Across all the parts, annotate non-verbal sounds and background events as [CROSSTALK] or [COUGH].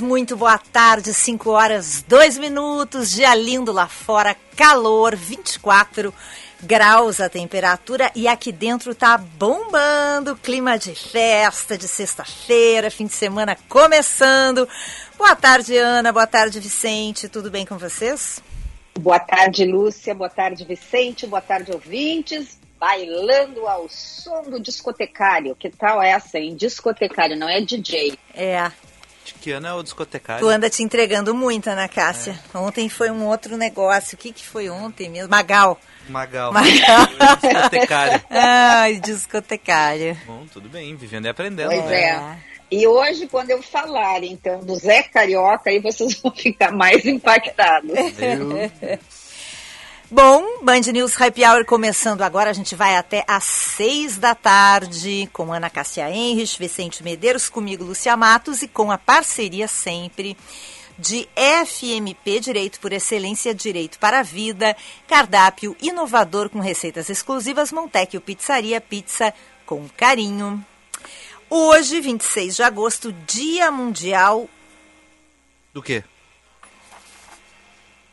Muito boa tarde, 5 horas 2 minutos, dia lindo lá fora, calor, 24 graus a temperatura e aqui dentro tá bombando, clima de festa, de sexta-feira, fim de semana começando. Boa tarde, Ana, boa tarde, Vicente, tudo bem com vocês? Boa tarde, Lúcia, boa tarde, Vicente, boa tarde, ouvintes bailando ao som do discotecário. Que tal essa, hein? Discotecário, não é DJ. É. De que ano é o discotecário? Tu anda te entregando muito, Ana Cássia. É. Ontem foi um outro negócio. O que, que foi ontem mesmo? Magal. Magal. Magal. [LAUGHS] discotecário. Ai, discotecário. Bom, tudo bem, vivendo e aprendendo. Pois né? é. E hoje, quando eu falar, então, do Zé Carioca, aí vocês vão [LAUGHS] ficar mais impactados. Eu... Bom, Band News Happy Hour começando agora. A gente vai até às seis da tarde com Ana Cássia Henrich, Vicente Medeiros, comigo, Lúcia Matos e com a parceria sempre de FMP Direito por Excelência, Direito para a Vida, cardápio inovador com receitas exclusivas, Montecchio Pizzaria, pizza com carinho. Hoje, 26 de agosto, Dia Mundial Do quê?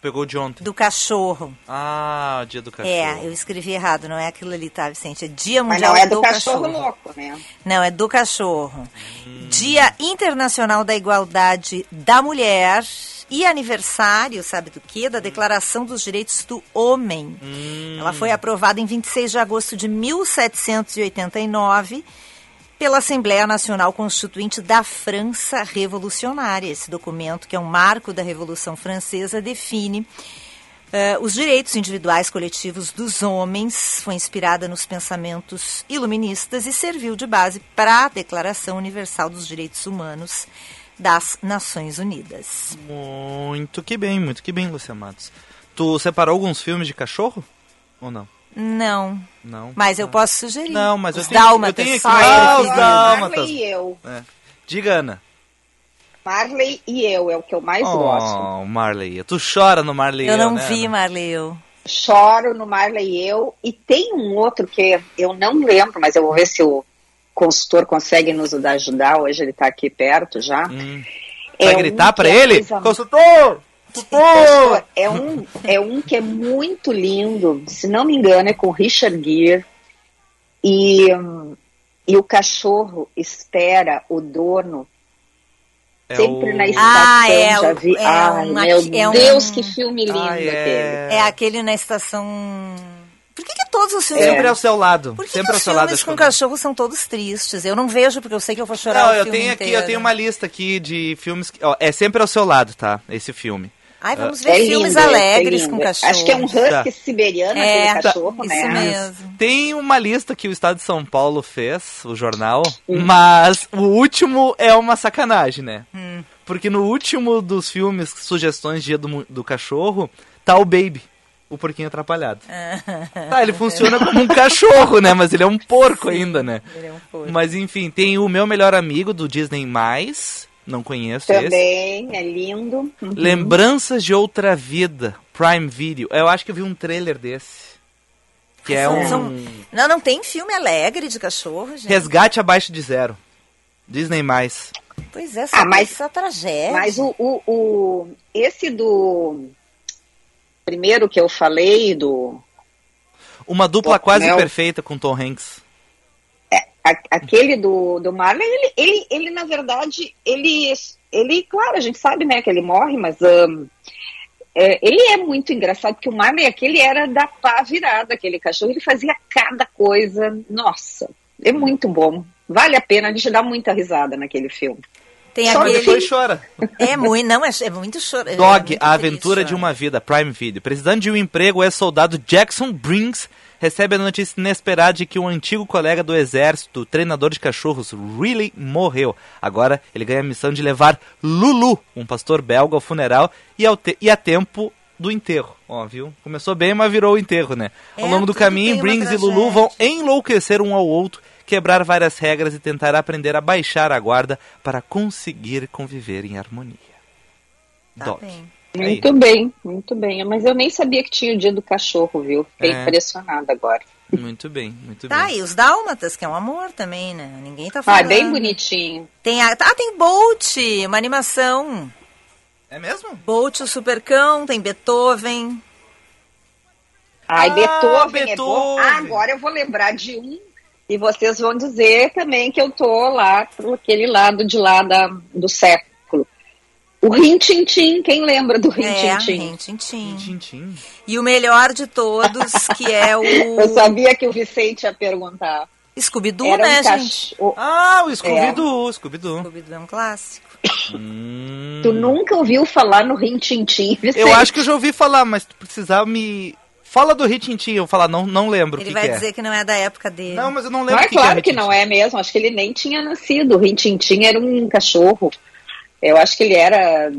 Pegou de ontem. do Cachorro. Ah, dia do cachorro. É, eu escrevi errado, não é aquilo ali, tá, Vicente? É Dia Mas Mundial não é do cachorro, louco, né? Não, é do cachorro. Dia Internacional da Igualdade da Mulher e aniversário, sabe do quê? Da Declaração dos Direitos do Homem. Hum. Ela foi aprovada em 26 de agosto de 1789 pela Assembleia Nacional Constituinte da França Revolucionária. Esse documento, que é um marco da Revolução Francesa, define eh, os direitos individuais coletivos dos homens, foi inspirada nos pensamentos iluministas e serviu de base para a Declaração Universal dos Direitos Humanos das Nações Unidas. Muito que bem, muito que bem, Lucia Matos. Tu separou alguns filmes de cachorro? Ou não? Não, Não. mas eu Ah. posso sugerir. Não, mas eu Os tenho- dálmatas. eu tenho aqui- Ah, os dálmatas. Marley e eu. É. Diga, Ana. Marley e eu é o que eu mais gosto. Oh, Marley. Tu chora no Marley. Eu não né, vi, Ana? Marley. eu. Choro no Marley e eu. E tem um outro que eu não lembro, mas eu vou ver se o consultor consegue nos ajudar. Hoje ele está aqui perto já. Hum. É Vai um gritar que pra é ele? coisa- Consultor! [LAUGHS] Consultor! É um, é um que é muito lindo, se não me engano, é com Richard Gere. E, e o cachorro espera o dono É sempre o- na estação. Ah, é, já vi. é Ai, meu é um- Deus, que filme lindo Ah, aquele. é. É aquele na estação. Por que, que todos os filmes. Sempre ao seu lado. Por que, Sempre que ao os seu lado. filmes acho com eu- cachorro são todos tristes? Eu não vejo porque eu sei que eu vou chorar Não, o eu tenho aqui, inteiro. eu tenho uma lista aqui de filmes. que- ó, é sempre ao seu lado, tá? Esse filme. Ai, vamos ver É lindo, filmes esse é alegres lindo. com cachorro. Acho que é um husky Tá. siberiano, É, aquele cachorro, isso né? mesmo. Tem uma lista que o Estado de São Paulo fez, o jornal, Hum. mas o último é uma sacanagem, né? Hum. Porque no último dos filmes, sugestões Dia do, do Cachorro, tá o Baby, o porquinho atrapalhado. [LAUGHS] Tá, ele funciona como um cachorro, né? Mas ele é um [LAUGHS] porco ainda, né? Ele é um porco. Mas enfim, tem o meu melhor amigo do Disney+, não conheço esse. Também, é lindo. Uhum. Lembranças de Outra Vida, Prime Video. Eu acho que eu vi um trailer desse. Que é um são- Não, não tem filme alegre de cachorro, gente. Resgate Abaixo de Zero. Disney+. Pois é, Ah, mas- essa tragédia. Mas o, o, o- esse do primeiro que eu falei, do. Uma dupla Pô, quase perfeita com Tom Hanks. Aquele do, do Marley, ele, ele, ele, na verdade, ele, ele, claro, a gente sabe, né, que ele morre, mas ahn, é, ele é muito engraçado, porque o Marley, aquele era da pá virada, aquele cachorro, ele fazia cada coisa, nossa, é muito bom, vale a pena, a gente dá muita risada naquele filme. Tem Só aquele. depois chora. É muito, não, é, é muito choro. é Dog, muito a aventura triste, de uma vida, Prime Video. Precisando de um emprego, o ex-soldado Jackson Briggs recebe a notícia inesperada de que um antigo colega do exército, treinador de cachorros, Riley, morreu. Agora ele ganha a missão de levar Lulu, um pastor belga, ao funeral e, ao te- e a tempo do enterro. Ó, viu? Começou bem, mas virou o enterro, né? Ao É, longo do caminho, uma Briggs e Lulu vão enlouquecer um ao outro, quebrar várias regras e tentar aprender a baixar a guarda para conseguir conviver em harmonia. Tá Dog. bem. Aí. Muito bem, muito bem, mas eu nem sabia que tinha o dia do cachorro, viu, fiquei É. impressionada agora. Muito bem, muito Tá, bem. e os Dálmatas, que é um amor também, né? Ninguém tá Ah, falando. bem bonitinho. Tem a, ah, tem Bolt, uma animação. É mesmo? Bolt, o Supercão, tem Beethoven. Ai, Ah, Beethoven, é bom. Beethoven. Ah, agora eu vou lembrar de um e vocês vão dizer também que eu tô lá pro aquele lado de lá da, do século. O Rintintim, quem lembra do É, Rintintim? Tintim. E o melhor de todos, que é o [LAUGHS] Eu sabia que o Vicente ia perguntar. Scooby-Doo, né, um gente? cachorro. Ah, o Scooby-Doo, Scooby-Doo. Scooby-Doo é um clássico. Hum. Tu nunca ouviu falar no Rintintim, Vicente? Eu acho que eu já ouvi falar, mas tu precisava me... Fala do Ritintim, eu vou falar, não, não lembro Ele que, vai que é. dizer que não é da época dele. Não, mas eu não Não lembro é o que, claro que que é não Rin-Tin-Tin. é mesmo. Acho que ele nem tinha nascido. O Rintintim era um cachorro. Eu acho que ele era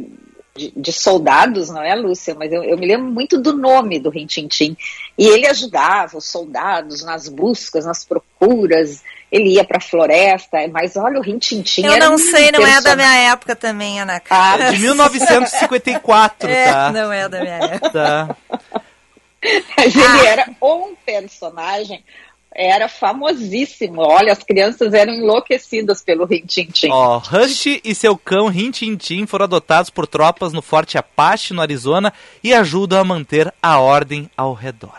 de, de soldados, não é, Lúcia? Mas eu, eu me lembro muito do nome do Rintintim. E ele ajudava os soldados nas buscas, nas procuras. Ele ia para a floresta. Mas olha, o Rintintim Eu não sei, não é da minha época também, Ana Ah, Clara. De 1954, [LAUGHS] É, tá? não é da minha época. Tá. [LAUGHS] Mas Ah. ele era um personagem. Era famosíssimo. Olha, as crianças eram enlouquecidas pelo Rintintim. Ó, Rush e seu cão Rin-Tin-Tin foram adotados por tropas no Forte Apache, no Arizona, e ajudam a manter a ordem ao redor.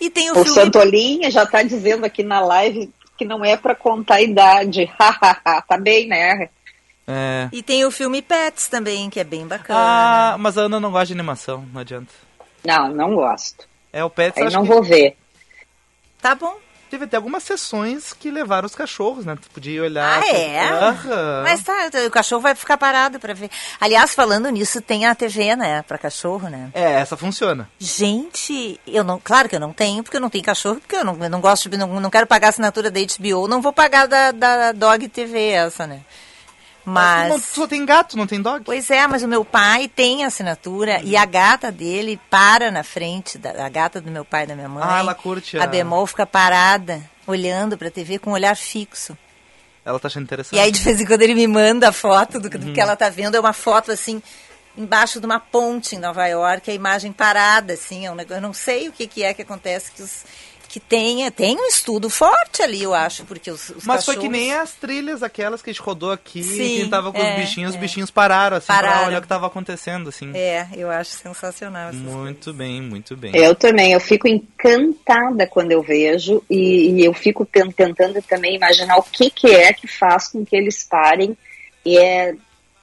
E tem o, O filme. Santolinha já tá dizendo aqui na live que não é para contar a idade. [LAUGHS] tá bem, né? É... E tem o filme Pets também, que é bem Ah, bacana. mas a Ana não gosta de animação, não adianta. Não, não gosto. É, o Pets, Aí não que vou ver. Tá bom. teve até algumas sessões que levaram os cachorros, né? Tu podia olhar... Ah, é? Aham. Mas tá, o cachorro vai ficar parado pra ver. Aliás, falando nisso, tem a TV, né? Pra cachorro, né? É, essa funciona. Gente, eu não, claro que eu não tenho, porque eu não tenho cachorro, porque eu não, eu não gosto de, não, não quero pagar a assinatura da HBO, não vou pagar da, da Dog TV essa, né? Mas... Só tem gato, não tem dog? pois é, mas o meu pai tem assinatura e a gata dele para na frente, da, a gata do meu pai e da minha mãe. Ah, ela curte a- A Bemol fica parada, olhando pra TV com um olhar fixo. Ela tá achando interessante. E aí, de vez em quando, ele me manda a foto do, que- do que ela tá vendo. É uma foto, assim, embaixo de uma ponte em Nova York, a imagem parada, assim. É um negócio, eu não sei o que, que é que acontece, que, os, que tenha, tem um estudo forte ali, eu acho, porque os, os Mas foi cachorros... que nem as trilhas aquelas que a gente rodou aqui, Sim, quem tava com é, os bichinhos, é. os bichinhos pararam, assim, pra Pararam. olhar o que tava acontecendo, assim. É, eu acho sensacional essas coisas. Muito bem, muito bem. Eu também, eu fico encantada quando eu vejo e, e eu fico ten- tentando também imaginar o que, que é que faz com que eles parem e é,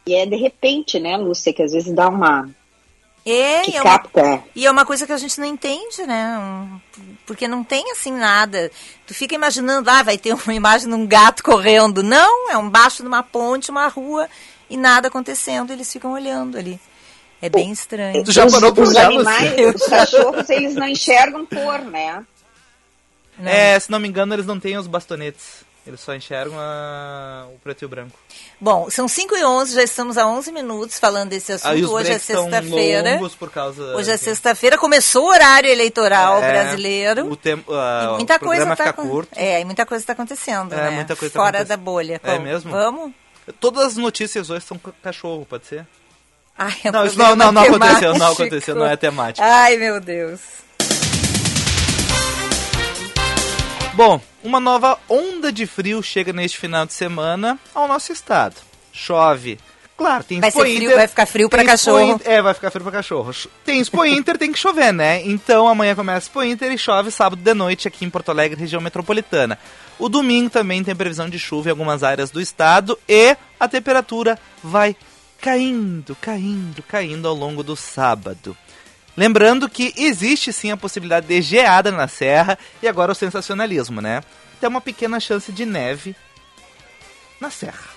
e é de repente, né, Lúcia, que às vezes dá uma... É, que e é uma, capta. e é uma coisa que a gente não entende, né? Um- porque não tem assim nada. Tu fica imaginando, ah, vai ter uma imagem de um gato correndo. Não, é um baixo de uma ponte, uma rua e nada acontecendo. Eles ficam olhando ali. É bem estranho. Tu já os, parou os animais, os [LAUGHS] cachorros, eles não enxergam cor, né? Não. É, se não me engano, eles não têm os bastonetes. Eles só enxergam a- o preto e o branco. Bom, são 5 e 11, já estamos há 11 minutos falando desse assunto. Hoje é sexta-feira. causa... Hoje é enfim. sexta-feira, começou o horário eleitoral É, brasileiro. O tempo, E muita o coisa tá fica curto. É, e muita coisa está acontecendo, É, né? muita coisa tá Fora da bolha. É mesmo? Vamos? Todas as notícias hoje são ca- cachorro, pode ser? Ai, é um Não, isso não, não, não aconteceu, não aconteceu, não é temática. Ai, meu Deus. Bom, uma nova onda de frio chega neste final de semana ao nosso estado. Chove Claro, tem Vai Expo ser frio, Inter, vai ficar frio Expo cachorro. Inter- é, vai ficar frio pra cachorro. Tem Expo [LAUGHS] Inter, tem que chover, né? Então amanhã começa Expo Inter e chove sábado de noite aqui em Porto Alegre, região metropolitana. O domingo também tem previsão de chuva em algumas áreas do estado e a temperatura vai caindo, caindo, caindo ao longo do sábado. Lembrando que existe sim a possibilidade de geada na serra e agora o sensacionalismo, né? Tem uma pequena chance de neve na serra.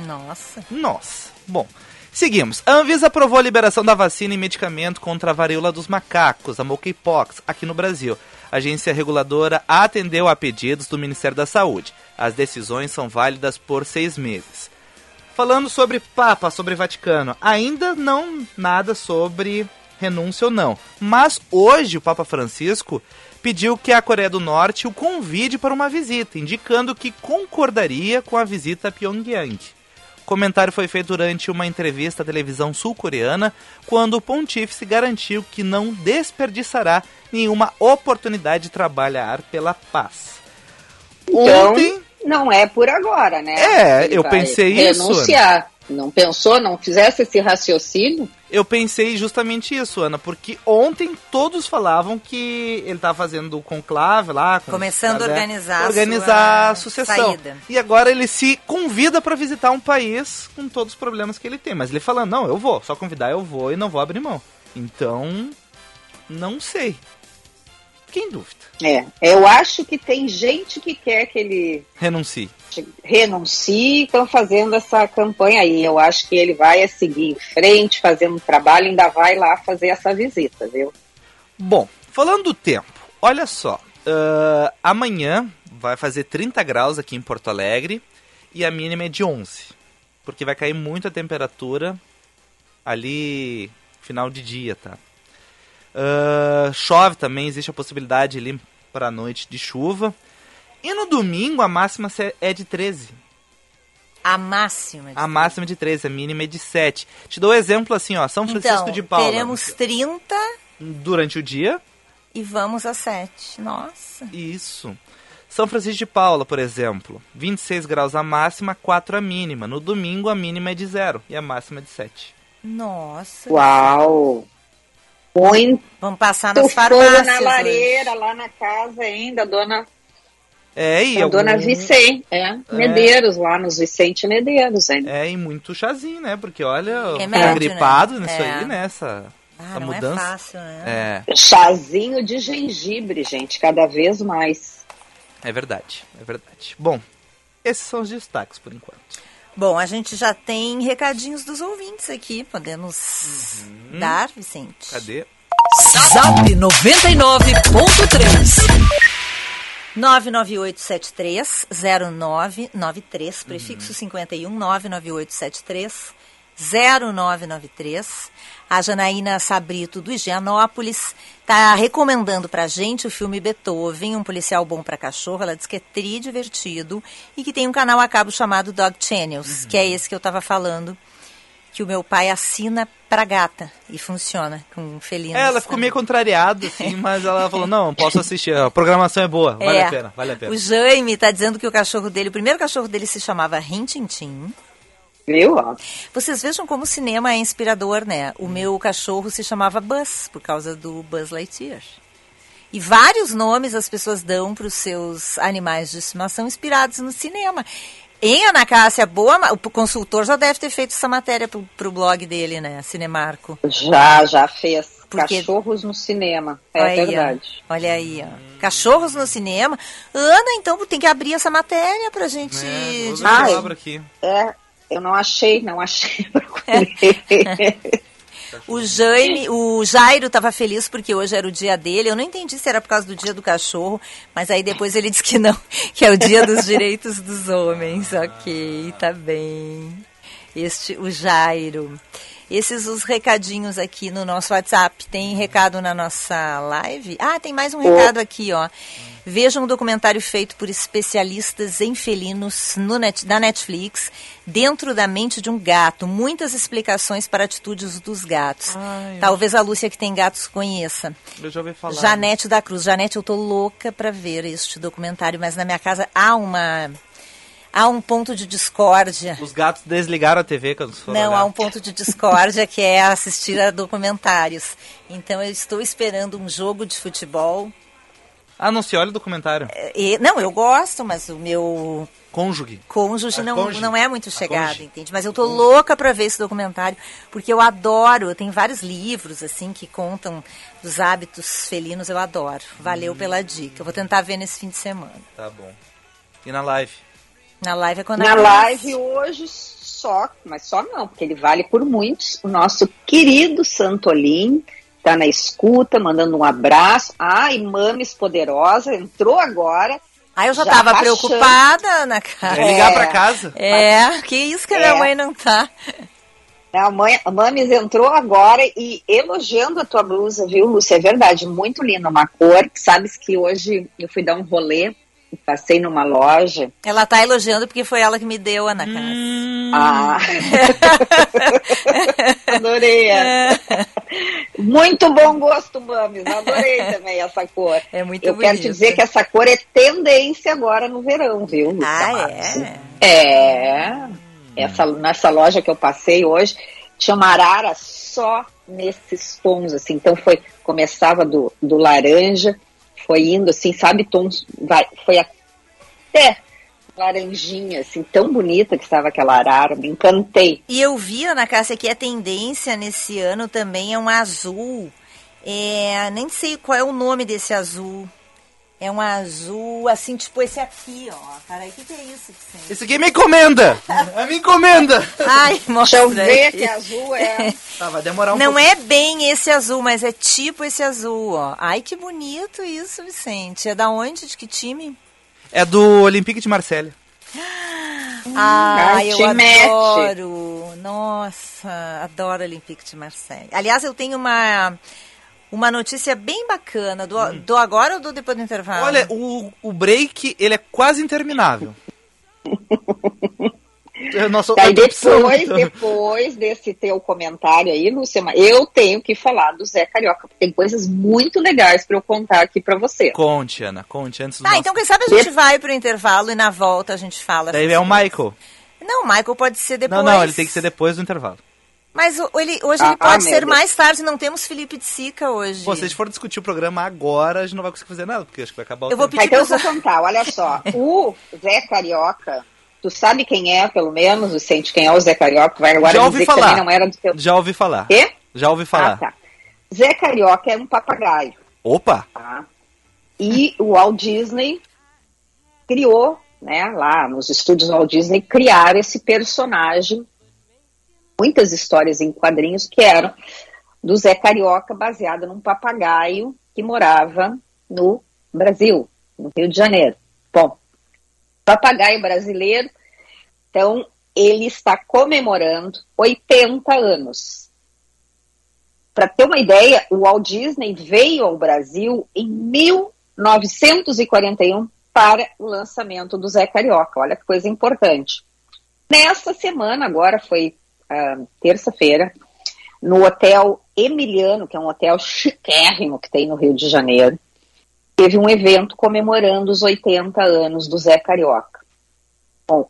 Nossa. Nossa. Bom, seguimos. A Anvisa aprovou a liberação da vacina e medicamento contra a varíola dos macacos, a monkeypox, aqui no Brasil. A agência reguladora atendeu a pedidos do Ministério da Saúde. As decisões são válidas por seis meses. Falando sobre Papa, sobre Vaticano, ainda não nada sobre renúncia ou não. Mas hoje o Papa Francisco pediu que a Coreia do Norte o convide para uma visita, indicando que concordaria com a visita a Pyongyang. O comentário foi feito durante uma entrevista à televisão sul-coreana, quando o pontífice garantiu que não desperdiçará nenhuma oportunidade de trabalhar pela paz. Então, Ontem, não é por agora, né? É, Ele eu pensei isso, Renunciar. Não pensou, não fizesse esse raciocínio? eu pensei justamente isso, Ana, porque ontem todos falavam que ele estava fazendo o conclave lá. com- Começando a né, organizar a organizar a sua sucessão. saída. E agora ele se convida para visitar um país com todos os problemas que ele tem. Mas ele falando, não, eu vou, só convidar eu vou e não vou abrir mão. Então, não sei. Fiquei em dúvida. É, eu acho que tem gente que quer que ele Renuncie. Renuncie e estão fazendo essa campanha aí. Eu acho que ele vai seguir em frente, fazendo um trabalho, ainda vai lá fazer essa visita, viu? Bom, falando do tempo, olha só. ah, amanhã vai fazer 30 graus aqui em Porto Alegre e a mínima é de 11. Porque vai cair muito a temperatura ali final de dia, tá? Ah, chove também, existe a possibilidade ali para a noite de chuva. E no domingo a máxima é de 13. A máxima. A máxima é de 13, a mínima é de 7. Te dou um exemplo assim, ó, São Francisco Então, de Paula. teremos 30 Durante o dia, e vamos a 7. Nossa. Isso. São Francisco de Paula, por exemplo, 26 graus a máxima, 4 a mínima. No domingo a mínima é de 0 e a máxima é de 7. Nossa. Uau! Muito Vamos passar nas fogo farmácias. na hoje. lareira, lá na casa ainda, dona, É, e a algum- dona Vicente, é, Medeiros, lá nos Vicente Medeiros, hein? É, e muito chazinho, né? Porque olha, Remédio, tá gripado né? nisso É. aí, né? Essa, Ah, não mudança. é fácil, né? É, Chazinho de gengibre, gente, cada vez mais. é verdade, é verdade. Bom, esses são os destaques por enquanto. Bom, a gente já tem recadinhos dos ouvintes aqui. Podemos dar, Vicente? Cadê? Zap 99.3. 998730993, prefixo 51 99873 0993. A Janaína Sabrito do Higienópolis está recomendando pra gente o filme Beethoven, um policial bom para cachorro. Ela diz que é tri divertido e que tem um canal a cabo chamado Dog Channels, que é esse que eu estava falando, que o meu pai assina pra gata e funciona com felinos. É, ela ficou meio contrariada, assim, [LAUGHS] mas ela falou, não, posso assistir, a programação é boa, vale É. a pena, vale a pena. O Jaime está dizendo que o cachorro dele, o primeiro cachorro dele se chamava Rintintim. Viu? Vocês vejam como o cinema é inspirador, né? O meu cachorro se chamava Buzz, por causa do Buzz Lightyear. E vários nomes as pessoas dão para os seus animais de estimação inspirados no cinema. Em Anacácia, boa, ma- o consultor já deve ter feito essa matéria pro, pro blog dele, né? Cinemarco. Já, já fez. Porque- Cachorros no cinema, é Olha aí, ó. verdade. Olha aí, ó. Cachorros no cinema. Ana, então tem que abrir essa matéria pra gente. É, Ai. aqui. É, eu não achei, não achei. [LAUGHS] [LAUGHS] O Jaime, o Jairo estava feliz porque hoje era o dia dele. Eu não entendi se era por causa do dia do cachorro, mas aí depois ele [LAUGHS] disse que não, que é o dia dos direitos dos homens. Ok, tá bem. Este, o Jairo. Esses os recadinhos aqui no nosso WhatsApp. Tem recado na nossa live? Ah, tem mais um recado aqui, ó. Vejam um documentário feito por especialistas em felinos no net, da Netflix, dentro da mente de um gato. Muitas explicações para atitudes dos gatos. Ai, eu- Talvez a Lúcia que tem gatos conheça. Eu já ouvi falar. Janete da Cruz. Janete, eu tô louca para ver este documentário, mas na minha casa há uma há um ponto de discórdia. Os gatos desligaram a TV quando foram Não, olhar. há um ponto de discórdia que é assistir a documentários. Então eu estou esperando um jogo de futebol. Ah, não se olha o documentário. E- não, eu gosto, mas o meu Cônjuge. cônjuge A não, cônjuge. não é muito chegado, entende? Mas eu tô louca para ver esse documentário, porque eu adoro, eu tenho vários livros, assim, que contam dos hábitos felinos, eu adoro. Hum. Valeu pela dica. Eu vou tentar ver nesse fim de semana. Tá bom. E na live? Na live é quando Na aparece. live hoje só, mas só não, porque ele vale por muitos. O nosso querido Santolim tá na escuta, mandando um abraço. Ai, Mames Poderosa, entrou agora. Ah, eu já, Já tava preocupada, Ana Cara. Vai ligar pra casa? É, que isso que a minha É. mãe não tá. A, mãe, a Mames entrou agora e elogiando a tua blusa, viu, Lúcia? É verdade, muito linda, uma cor. Sabes que hoje eu fui dar um rolê passei numa loja. Ela tá elogiando porque foi ela que me deu, Ana Cara. Hum. Ah, [LAUGHS] adorei. essa. Muito bom gosto, Mames. Adorei também essa cor. É muito Eu quero te dizer que essa cor é tendência agora no verão, viu, Ah, é? É. Essa, nessa loja que eu passei hoje, tinha uma arara só nesses tons, assim. Então foi, começava do, do laranja, foi indo assim, sabe, tons, foi até laranjinha, assim, tão bonita que estava aquela arara, me encantei. E eu vi, Ana Cássia, que a tendência nesse ano também é um azul. É, nem sei qual é o nome desse azul. É um azul, assim, tipo esse aqui, ó. Peraí, o que, que é isso? Vicente? Esse aqui é minha encomenda! [LAUGHS] É minha encomenda! Ai, [LAUGHS] mostra Deixa eu ver aqui. que azul é. [LAUGHS] Tá, vai demorar um Não pouco. é bem esse azul, mas é tipo esse azul, ó. Ai, que bonito isso, Vicente. É da onde? De que time? É do Olympique de Marselha. Ah, Ai, eu mete. adoro. Nossa, adoro Olympique de Marseille. Aliás, eu tenho uma, uma notícia bem bacana. Do, do agora ou do depois do intervalo? Olha, o, o break, ele é quase interminável. [LAUGHS] É o nosso Daí depois, depois desse teu comentário aí, Lúcia, mas eu tenho que falar do Zé Carioca, porque tem coisas muito legais para eu contar aqui para você. Conte, Ana, conte antes do Ah, nosso... então quem sabe a gente vai pro intervalo e na volta a gente fala. Daí é o. Michael. Não, o Michael pode ser depois. Não, não, ele tem que ser depois do intervalo. Mas o- ele, hoje Ah, ele pode meu ser mais tarde, não temos Felipe de Sica hoje. Pô, se a gente for discutir o programa agora, a gente não vai conseguir fazer nada, porque acho que vai acabar o Eu vou tempo. pedir Mas então eu pros- vou contar, olha [LAUGHS] só. O Zé Carioca, tu sabe quem é, pelo menos, Vicente, quem é o Zé Carioca? Vai agora Já ouvi dizer que falar. também não era do teu... Já ouvi falar. Quê? Já ouvi falar. Ah, tá. Zé Carioca é um papagaio, Opa! tá? E o Walt Disney criou, né, lá nos estúdios Walt Disney, criaram esse personagem, muitas histórias em quadrinhos que eram do Zé Carioca, baseada num papagaio que morava no Brasil, no Rio de Janeiro. Bom, papagaio brasileiro, então ele está comemorando 80 anos. Para ter uma ideia, o Walt Disney veio ao Brasil em 1941 para o lançamento do Zé Carioca. Olha que coisa importante. Nesta semana, agora foi ah, terça-feira, no Hotel Emiliano, que é um hotel chiquérrimo que tem no Rio de Janeiro, teve um evento comemorando os 80 anos do Zé Carioca. Bom,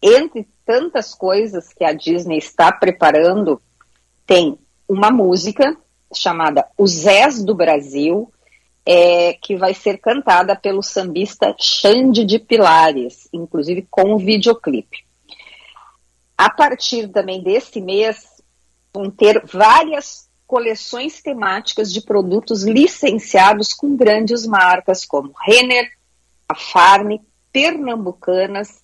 entre tantas coisas que a Disney está preparando, tem uma música chamada Os Zés do Brasil, é, que vai ser cantada pelo sambista Xande de Pilares, inclusive com o videoclipe. A partir também desse mês, vão ter várias coleções temáticas de produtos licenciados com grandes marcas como Renner, a Farm, Pernambucanas,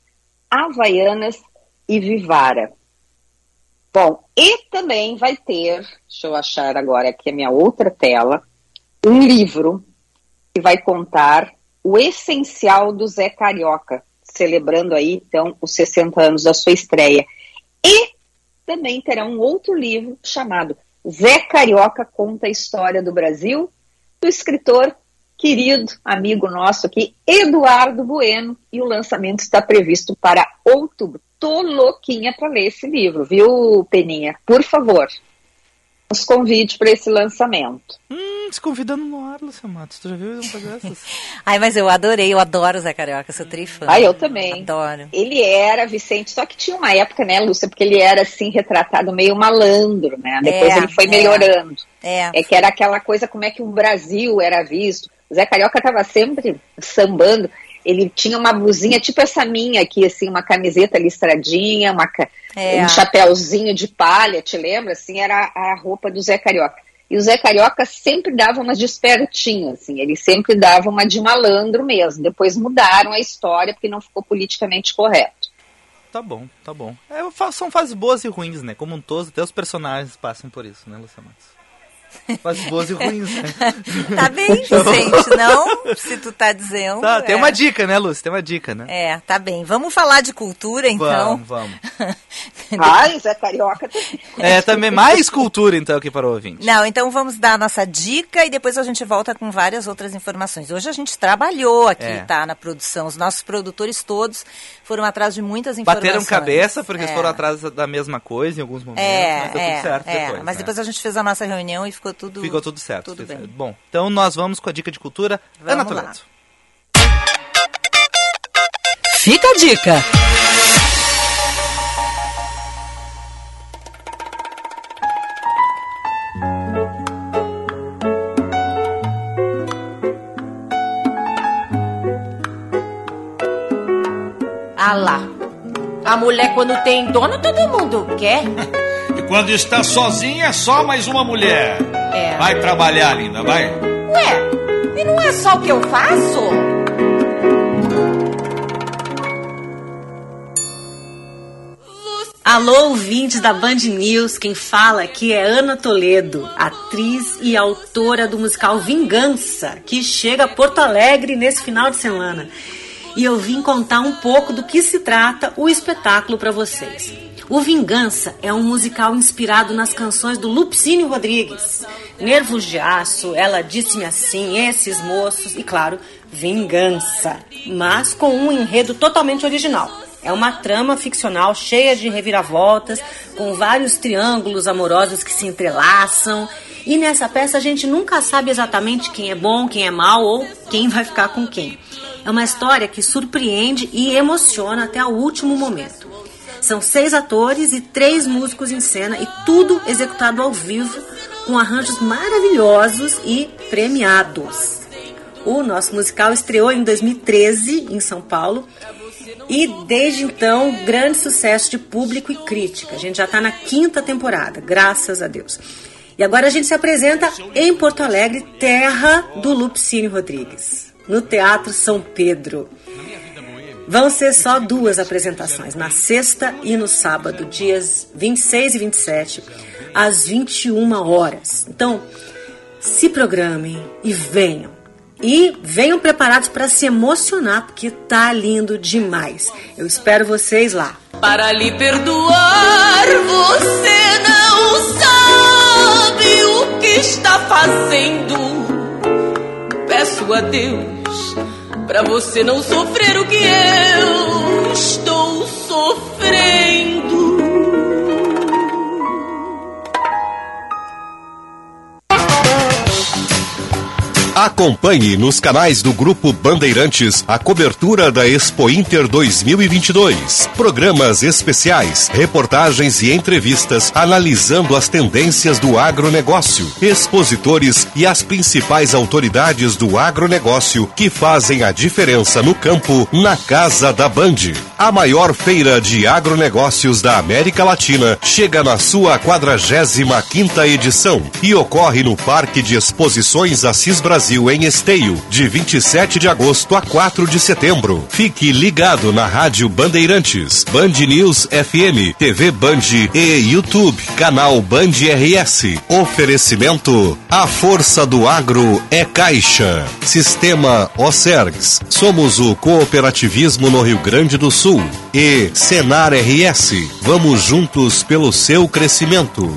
Havaianas e Vivara. Bom, e também vai ter, deixa eu achar agora aqui a minha outra tela, um livro que vai contar o essencial do Zé Carioca, celebrando aí então os 60 anos da sua estreia. E também terá um outro livro chamado Zé Carioca conta a história do Brasil, do escritor querido amigo nosso aqui, Eduardo Bueno, e o lançamento está previsto para outubro. Tô louquinha para ler esse livro, viu, Peninha? Por favor, nos convide para esse lançamento. gente se convidando no ar, Matos. Tu já viu uma coisa dessas? [LAUGHS] Ai, mas eu adorei, eu adoro o Zé Carioca, sou trifã. Ah, eu também. Adoro. Ele era, Vicente, só que tinha uma época, né, Lúcia, porque ele era assim, retratado meio malandro, né? Depois É, ele foi é. melhorando. É. É que era aquela coisa como é que o Brasil era visto. O Zé Carioca estava sempre sambando. Ele tinha uma blusinha tipo essa minha aqui, assim, uma camiseta listradinha, uma, É. um chapéuzinho de palha, te lembra? Assim, era a roupa do Zé Carioca. E o Zé Carioca sempre dava umas de espertinho, assim, ele sempre dava uma de malandro mesmo. Depois mudaram a história porque não ficou politicamente correto. Tá bom, tá bom. É, são fases boas e ruins, né? Como um todo, até os personagens passam por isso, né, Lucia Matos? Fases boas e ruins, né? [LAUGHS] Tá bem, Vicente, não? Se tu tá dizendo. Tá, tem é. uma dica, né, Lúcia? Tem uma dica, né? É, tá bem. Vamos falar de cultura, então. Vamos, vamos. [LAUGHS] Ai, Zé Carioca também. É, também mais cultura, então, aqui para o ouvinte. Não, então vamos dar a nossa dica e depois a gente volta com várias outras informações. Hoje a gente trabalhou aqui, É. tá, na produção. Os nossos produtores todos foram atrás de muitas informações. Bateram cabeça porque É. eles foram atrás da mesma coisa em alguns momentos, É, mas deu é, tudo certo é. depois. Mas né? depois a gente fez a nossa reunião e ficou tudo... Ficou tudo certo. Tudo bem. Bom, então nós vamos com a dica de cultura. Vamos Ana. Toledo. Fica a dica. Ah lá. A mulher quando tem dono, todo mundo quer. [LAUGHS] Quando está sozinha, é só mais uma mulher. É. Vai trabalhar, linda, vai. Ué, e não é só o que eu faço? Alô, ouvintes da Band News, quem fala aqui é Ana Toledo, atriz e autora do musical Vingança, que chega a Porto Alegre nesse final de semana. E eu vim contar um pouco do que se trata o espetáculo para vocês. O Vingança é um musical inspirado nas canções do Lupicínio Rodrigues. Nervos de Aço, Ela Disse-me Assim, Esses Moços e, claro, Vingança. Mas com um enredo totalmente original. É uma trama ficcional cheia de reviravoltas, com vários triângulos amorosos que se entrelaçam. E nessa peça a gente nunca sabe exatamente quem é bom, quem é mal ou quem vai ficar com quem. É uma história que surpreende e emociona até o último momento. São seis atores e três músicos em cena e tudo executado ao vivo, com arranjos maravilhosos e premiados. O nosso musical estreou em 2013 em São Paulo e desde então grande sucesso de público e crítica. A gente já está na quinta temporada, graças a Deus. E agora a gente se apresenta em Porto Alegre, terra do Lupicínio Rodrigues, no Teatro São Pedro. Vão ser só duas apresentações, na sexta e no sábado, dias 26 e 27, às 21 horas. Então, se programem e venham. E venham preparados para se emocionar, porque tá lindo demais. Eu espero vocês lá. Para lhe perdoar, você não sabe o que está fazendo. Peço a Deus para você não sofrer o que eu estou sofrendo. Acompanhe nos canais do Grupo Bandeirantes a cobertura da Expo Inter 2022. Programas especiais, reportagens e entrevistas analisando as tendências do agronegócio, expositores e as principais autoridades do agronegócio que fazem a diferença no campo na Casa da Band. A maior feira de agronegócios da América Latina chega na sua 45 quinta edição e ocorre no Parque de Exposições Assis Brasil em Esteio, de 27 de agosto a 4 de setembro. Fique ligado na Rádio Bandeirantes, Band News FM, TV Band e YouTube, canal Band RS. Oferecimento: A força do agro é Caixa. Sistema Ocergs. Somos o cooperativismo no Rio Grande do Sul. E Senar RS. Vamos juntos pelo seu crescimento.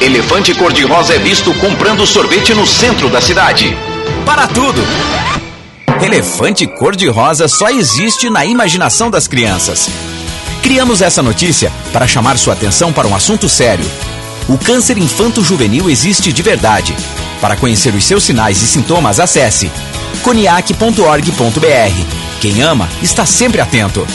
Elefante cor-de-rosa é visto comprando sorvete no centro da cidade. Para tudo! Elefante cor-de-rosa só existe na imaginação das crianças. Criamos essa notícia para chamar sua atenção para um assunto sério. O câncer infanto-juvenil existe de verdade. Para conhecer os seus sinais e sintomas, acesse coniac.org.br. Quem ama está sempre atento.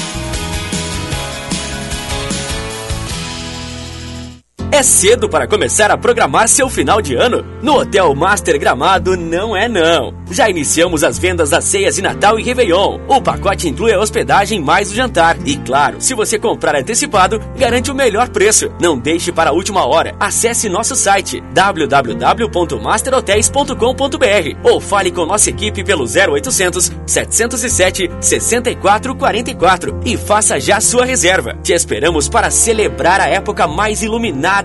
É cedo para começar a programar seu final de ano? No Hotel Master Gramado não é não. Já iniciamos as vendas das ceias de Natal e Réveillon. O pacote inclui a hospedagem mais o jantar. E claro, se você comprar antecipado, garante o melhor preço. Não deixe para a última hora. Acesse nosso site www.masterhotels.com.br ou fale com nossa equipe pelo 0800 707 6444 e faça já sua reserva. Te esperamos para celebrar a época mais iluminada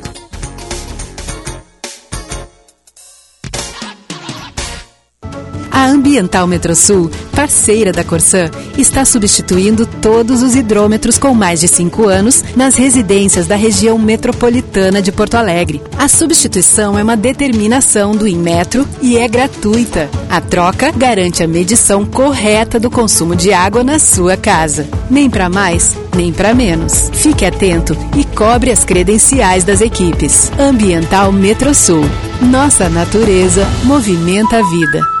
A Ambiental Metrosul, parceira da Corsan, está substituindo todos os hidrômetros com mais de 5 anos nas residências da região metropolitana de Porto Alegre. A substituição é uma determinação do Inmetro e é gratuita. A troca garante a medição correta do consumo de água na sua casa. Nem para mais, nem para menos. Fique atento e cobre as credenciais das equipes. Ambiental Metrosul. Nossa natureza movimenta a vida.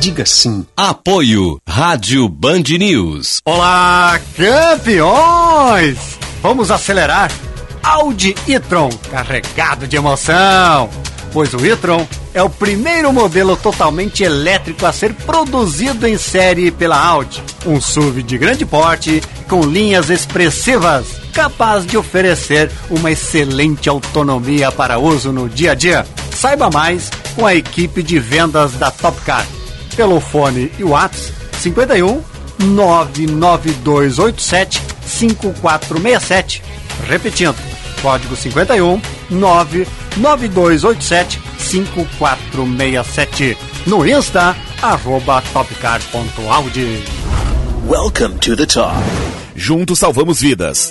Diga sim. Apoio Rádio Band News. Olá, campeões! Vamos acelerar. Audi e-tron, carregado de emoção. Pois o e-tron é o primeiro modelo totalmente elétrico a ser produzido em série pela Audi. Um SUV de grande porte, com linhas expressivas, capaz de oferecer uma excelente autonomia para uso no dia a dia. Saiba mais com a equipe de vendas da Top Car pelo fone e WhatsApp 51 99287 5467. Repetindo, código 51 99287 5467. No Insta, arroba topcar.audi. Welcome to the top. Juntos salvamos vidas.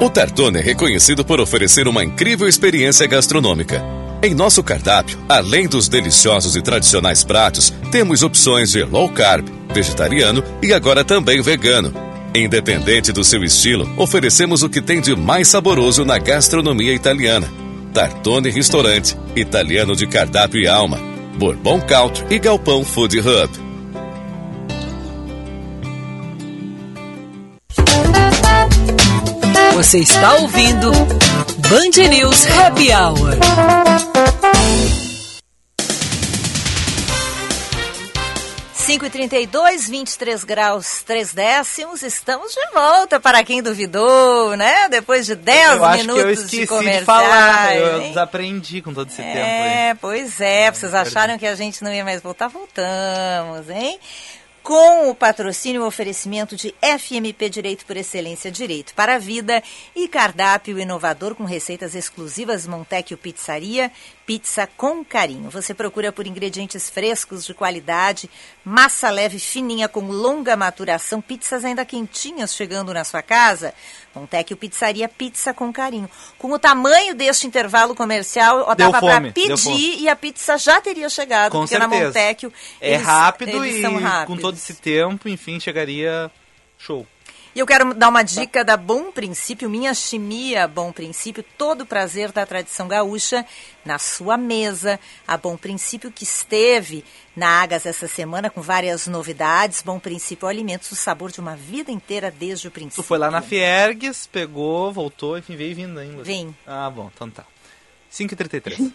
O Tartone é reconhecido por oferecer uma incrível experiência gastronômica. Em nosso cardápio, além dos deliciosos e tradicionais pratos, temos opções de low carb, vegetariano e agora também vegano. Independente do seu estilo, oferecemos o que tem de mais saboroso na gastronomia italiana. Tartone Restaurante, italiano de cardápio e alma. Bourbon Country e Galpão Food Hub. Você está ouvindo Band News Happy Hour. Cinco e trinta e dois, 23 graus, 3 décimos. Estamos de volta para quem duvidou, né? Depois de 10 eu acho minutos que eu esqueci de de, comerciais. falar, eu hein? desaprendi com todo esse tempo aí. É, pois é. Vocês acharam que a gente não ia mais voltar? Voltamos, hein? Com o patrocínio e oferecimento de FMP Direito por Excelência Direito para a Vida e cardápio inovador com receitas exclusivas Montecchio Pizzaria, pizza com carinho. Você procura por ingredientes frescos de qualidade, massa leve fininha com longa maturação, pizzas ainda quentinhas chegando na sua casa. Montecchio Pizzaria, pizza com carinho. Com o tamanho deste intervalo comercial, dava para pedir e a pizza já teria chegado, Com porque na certeza. Montecchio É eles- rápido eles e com todo esse tempo, enfim, chegaria show. E eu quero dar uma dica da Bom Princípio, minha chimia Bom Princípio, todo o prazer da tradição gaúcha na sua mesa. A Bom Princípio que esteve na Agas essa semana com várias novidades. Bom Princípio alimentos, o sabor de uma vida inteira desde o princípio. Tu foi lá na Fiergues, pegou, voltou, enfim, veio vindo ainda. Vim. Ah, bom, então tá. 5h33.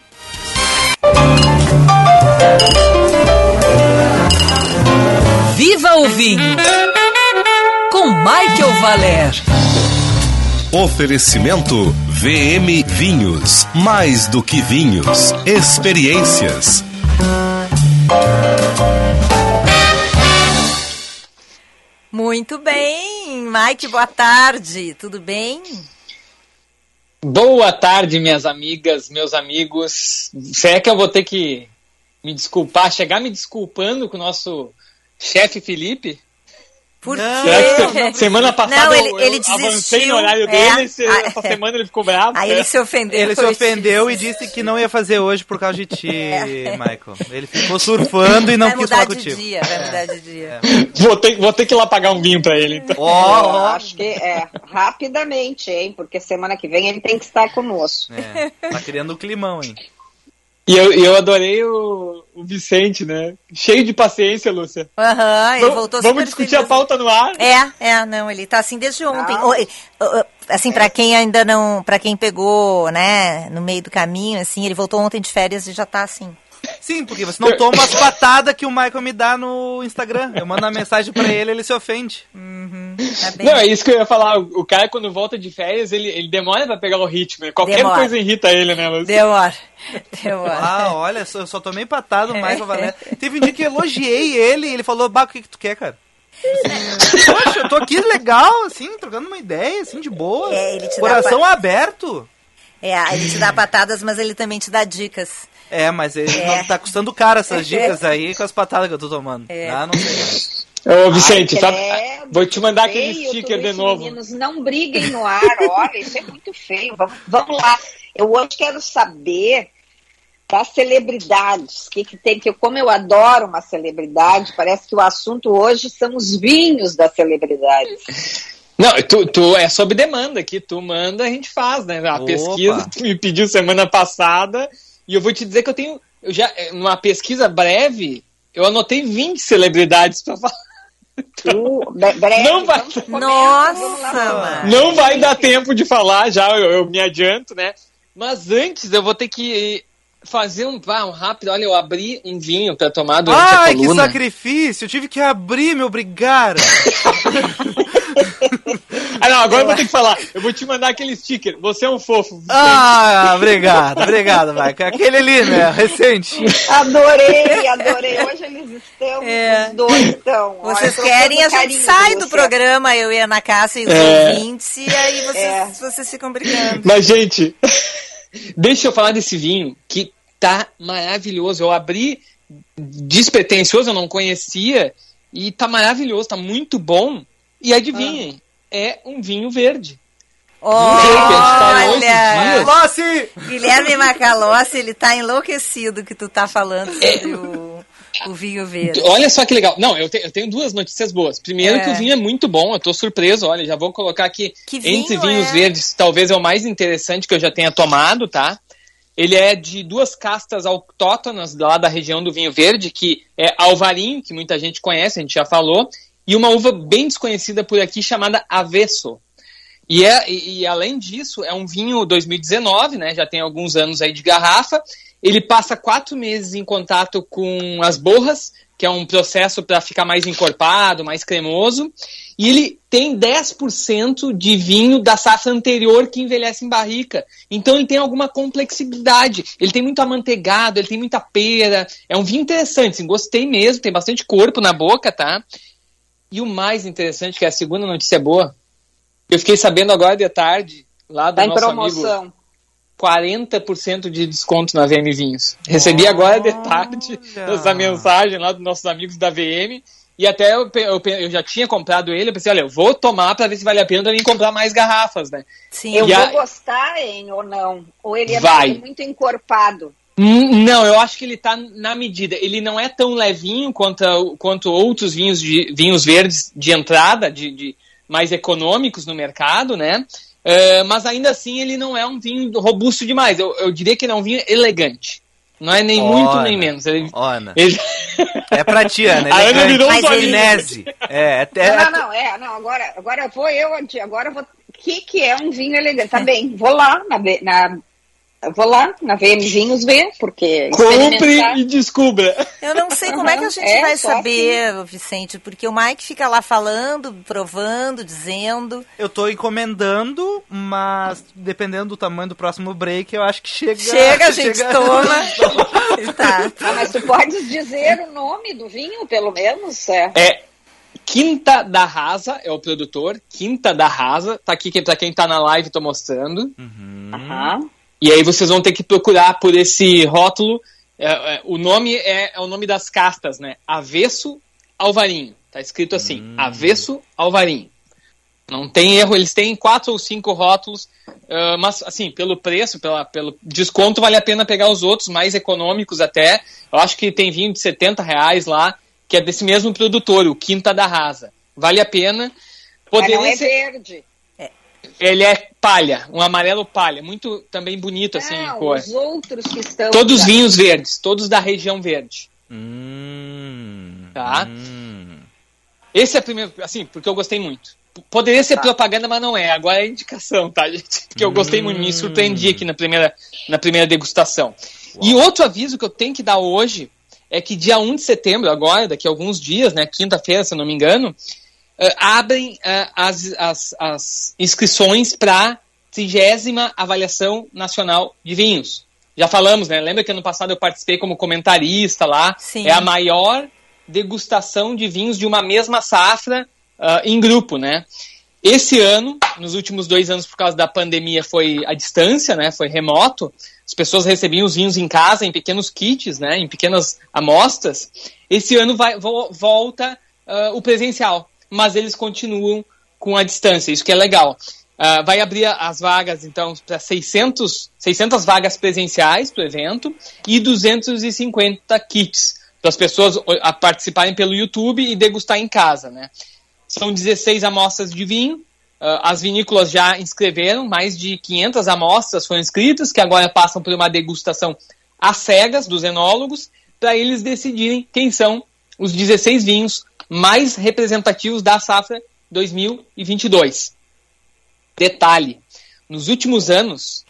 Viva o vinho! Michael Valer. Oferecimento VM Vinhos. Mais do que vinhos, experiências. Muito bem, Mike, boa tarde. Tudo bem? Boa tarde, minhas amigas, meus amigos. Será que eu vou ter que me desculpar, chegar me desculpando com o nosso chefe Felipe? Por Será que se- [LAUGHS] semana passada Não, eu- ele, eu, ele avancei desistiu. no horário é. dele, se- Ah, essa semana ele ficou bravo. Aí ele se ofendeu. Ele se ofendeu e disse que não ia fazer hoje por causa de ti, [LAUGHS] Michael. Ele ficou surfando e não vai quis mudar falar de contigo. dia, vai mudar de dia. Vou ter, vou ter que ir lá pagar um vinho pra ele, então. Eu acho que é rapidamente, hein? Porque semana que vem ele tem que estar conosco. É, tá criando um climão, hein? E eu, e eu adorei o, o Vicente, né? Cheio de paciência, Lúcia. Aham, ele Vamos- voltou Vamos discutir feliz. a pauta no ar? É, é, não, ele tá assim desde ontem. Ah. Assim, pra quem ainda não, Pra quem pegou, né, no meio do caminho, assim, ele voltou ontem de férias e já tá assim. Sim, porque você não toma as patadas que o Michael me dá no Instagram. Eu mando uma mensagem pra ele ele se ofende. Tá Não, é isso que eu ia falar. O o cara, quando volta de férias, ele, ele demora pra pegar o ritmo. Qualquer Demora. coisa irrita ele, né, Lúcia? Demora. [LAUGHS] Demora. Ah, olha, só- eu só tomei patada do Michael Valério. [LAUGHS] Teve um dia que eu elogiei ele e ele falou, bah, o que, que tu quer, cara? Poxa, eu tô aqui legal, assim, trocando uma ideia, assim, de boa. É, ele te dá Coração aberto. É, ele te dá patadas, mas ele também te dá dicas. É, mas ele É. tá custando caro essas [LAUGHS] dicas aí com as patadas que eu tô tomando. É. Ah, não sei. Ô, Vicente, Ai, tá- credo, vou te mandar feio aquele sticker de novo. Meninos, não briguem no ar, olha, isso é muito feio. Vamos, vamos lá. Eu hoje quero saber das celebridades. Que que tem que como eu adoro uma celebridade, parece que o assunto hoje são os vinhos das celebridades. Não, tu, tu é sob demanda aqui, tu manda, a gente faz, né? A Opa. pesquisa tu me pediu semana passada e eu vou te dizer que eu tenho, eu já, numa pesquisa breve, eu anotei 20 celebridades pra falar. breve, não vai, Nossa, mano. não vai dar tempo de falar já, eu, eu me adianto, né? Mas antes eu vou ter que fazer um, ah, um rápido. Olha, eu abri um vinho para tomar durante Ai, a que sacrifício! Eu tive que abrir, me obrigaram. [LAUGHS] Ah, não, agora eu vou ter que falar. Eu vou te mandar aquele sticker. Você é um fofo. ah, obrigado, obrigado, Mike. Aquele ali, né? Recente. Adorei, adorei. Hoje eles estão, É. os dois estão. Vocês Olha, querem, a gente sai do programa, eu e a Ana Cássia e os É. ouvintes, e aí vocês, É. vocês ficam brigando. Mas, gente, deixa eu falar desse vinho que tá maravilhoso. Eu abri despretensioso, eu não conhecia, e tá maravilhoso, tá muito bom. E adivinhem, é um vinho verde. Olha, Macalossi! Guilherme Macalossi, ele tá enlouquecido que tu tá falando sobre o, o vinho verde. Olha só que legal. Não, eu, te- eu tenho duas notícias boas. Primeiro É. que o vinho é muito bom, eu tô surpreso. Olha, já vou colocar aqui Que vinho entre vinhos é? verdes, talvez é o mais interessante que eu já tenha tomado, tá? Ele é de duas castas autóctonas lá da região do vinho verde, que é Alvarinho, que muita gente conhece, a gente já falou, e uma uva bem desconhecida por aqui chamada Avesso. E, é, e, e, além disso, é um vinho 2019, né? Já tem alguns anos aí de garrafa. Ele passa quatro meses em contato com as borras, que é um processo para ficar mais encorpado, mais cremoso. E ele tem 10% de vinho da safra anterior que envelhece em barrica. Então ele tem alguma complexidade. Ele tem muito amanteigado, ele tem muita pera. É um vinho interessante, assim, gostei mesmo, tem bastante corpo na boca, tá? E o mais interessante, que é a segunda notícia boa, eu fiquei sabendo agora de tarde, lá do Tá em nosso promoção. amigo, 40% de desconto na VM Vinhos. Recebi agora de tarde essa mensagem lá dos nossos amigos da VM. E até eu, eu, eu já tinha comprado ele, eu pensei, olha, eu vou tomar pra ver se vale a pena mim comprar mais garrafas, né? Sim. Eu E vou a- gostar, hein, ou não? Ou ele é Vai. muito encorpado? Hum, Não, eu acho que ele tá na medida. Ele não é tão levinho quanto, quanto outros vinhos, de, vinhos verdes de entrada, de, de mais econômicos no mercado, né? É, mas ainda assim ele não é um vinho robusto demais. Eu, eu diria que ele é um vinho elegante. Não é nem muito Ana, nem menos. Ele, Ana. ele- É pra ti, Ana. [LAUGHS] A Ana elegante. virou um ele- Amnese. É, até. Não, não, não, é, não, agora, agora vou eu, agora eu vou. O que, que é um vinho elegante? Tá bem, vou lá na, na vou lá na VM Vinhos ver, porque compre e descubra. Eu não sei como é que a gente É, vai só saber, Vicente, porque o Mike fica lá falando, provando, dizendo. Eu tô encomendando, mas dependendo do tamanho do próximo break, eu acho que chega. Chega, a gente toma. [LAUGHS] tá. Ah, mas tu podes dizer o nome do vinho, pelo menos? É. É Quinta da Rasa é o produtor. Quinta da Rasa. Tá aqui pra quem tá na live, tô mostrando. Aham. E aí vocês vão ter que procurar por esse rótulo. É, é, o nome é, é o nome das castas, né? Avesso Alvarinho. Tá escrito assim, Avesso Alvarinho. Não tem erro, eles têm quatro ou cinco rótulos, ah, mas assim, pelo preço, pela, pelo desconto, vale a pena pegar os outros, mais econômicos até. Eu acho que tem vinho de 70 reais lá, que é desse mesmo produtor, o Quinta da Rasa. Vale a pena. Mas não Poderia é ser- verde. Ele é palha, um amarelo palha, muito também bonito assim em Não, cor. os outros que estão. Todos vinhos verdes, todos da região verde. Hum, Tá? Esse é o primeiro, assim, porque eu gostei muito. Poderia ser propaganda, mas não é. Agora é indicação, tá, gente? Porque eu gostei muito, me surpreendi aqui na primeira, na primeira degustação. E outro aviso que eu tenho que dar hoje é que dia 1 de setembro, agora, daqui a alguns dias, né, quinta-feira, se eu não me engano, eh, abrem eh, as, as, as inscrições para a 30 Avaliação Nacional de Vinhos. Já falamos, né? Lembra que ano passado eu participei como comentarista lá? Sim. É a maior degustação de vinhos de uma mesma safra ah, em grupo, né? Esse ano, nos últimos dois anos, por causa da pandemia, foi à distância, né? Foi remoto. As pessoas recebiam os vinhos em casa, em pequenos kits, né? Em pequenas amostras. Esse ano vai, vo- volta ah, o presencial, mas eles continuam com a distância. Isso que é legal. Ah, vai abrir as vagas, então, para 600, 600 vagas presenciais para o evento e 250 kits para as pessoas participarem pelo YouTube e degustar em casa, né? São 16 amostras de vinho. Ah, as vinícolas já inscreveram, mais de 500 amostras foram inscritas, que agora passam por uma degustação às cegas dos enólogos, para eles decidirem quem são os 16 vinhos mais representativos da safra 2022. Detalhe: nos últimos anos,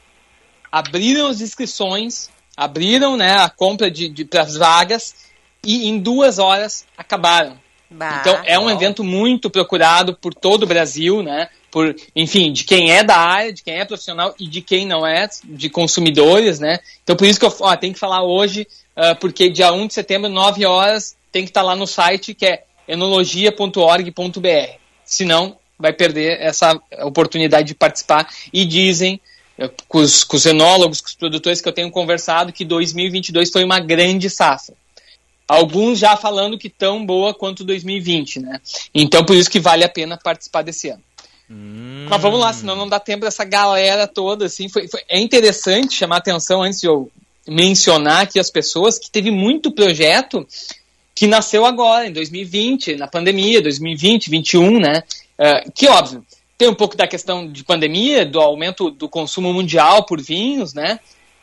abriram as inscrições abriram né, a compra de, de para as vagas e em duas horas acabaram. Bah, então é um bom. evento muito procurado por todo o Brasil, né? Por, enfim, de quem é da área, de quem é profissional e de quem não é, de consumidores, né? Então por isso que eu ó, tenho que falar hoje, uh, porque dia 1 de setembro, 9 horas, tem que estar lá no site que é enologia.org.br. Senão, vai perder essa oportunidade de participar. E dizem, uh, com os, com os enólogos, com os produtores que eu tenho conversado, que 2022 foi uma grande safra. Alguns já falando que tão boa quanto 2020, né? Então, por isso que vale a pena participar desse ano. Hum. Mas vamos lá, senão não dá tempo dessa galera toda, assim. Foi, foi- é interessante chamar atenção antes de eu mencionar aqui as pessoas que teve muito projeto que nasceu agora, em 2020, na pandemia, 2020, 2021, né? Eh, que, óbvio, tem um pouco da questão de pandemia, do aumento do consumo mundial por vinhos, né?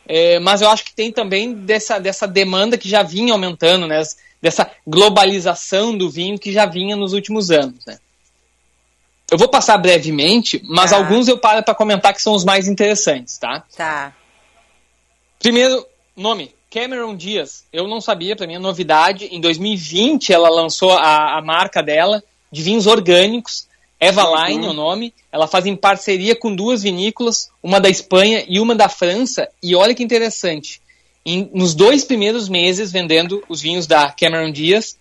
Eh, mas eu acho que tem também dessa, dessa demanda que já vinha aumentando, né? Dessa globalização do vinho que já vinha nos últimos anos, né? Eu vou passar brevemente, mas Tá. alguns eu paro para comentar que são os mais interessantes, tá? Tá. Primeiro, nome, Cameron Diaz. Eu não sabia, para mim é novidade. Em 2020 ela lançou a, a marca dela de vinhos orgânicos. Evaline é o nome. Ela faz em parceria com duas vinícolas, uma da Espanha e uma da França. E olha que interessante. em- nos dois primeiros meses vendendo os vinhos da Cameron Diaz,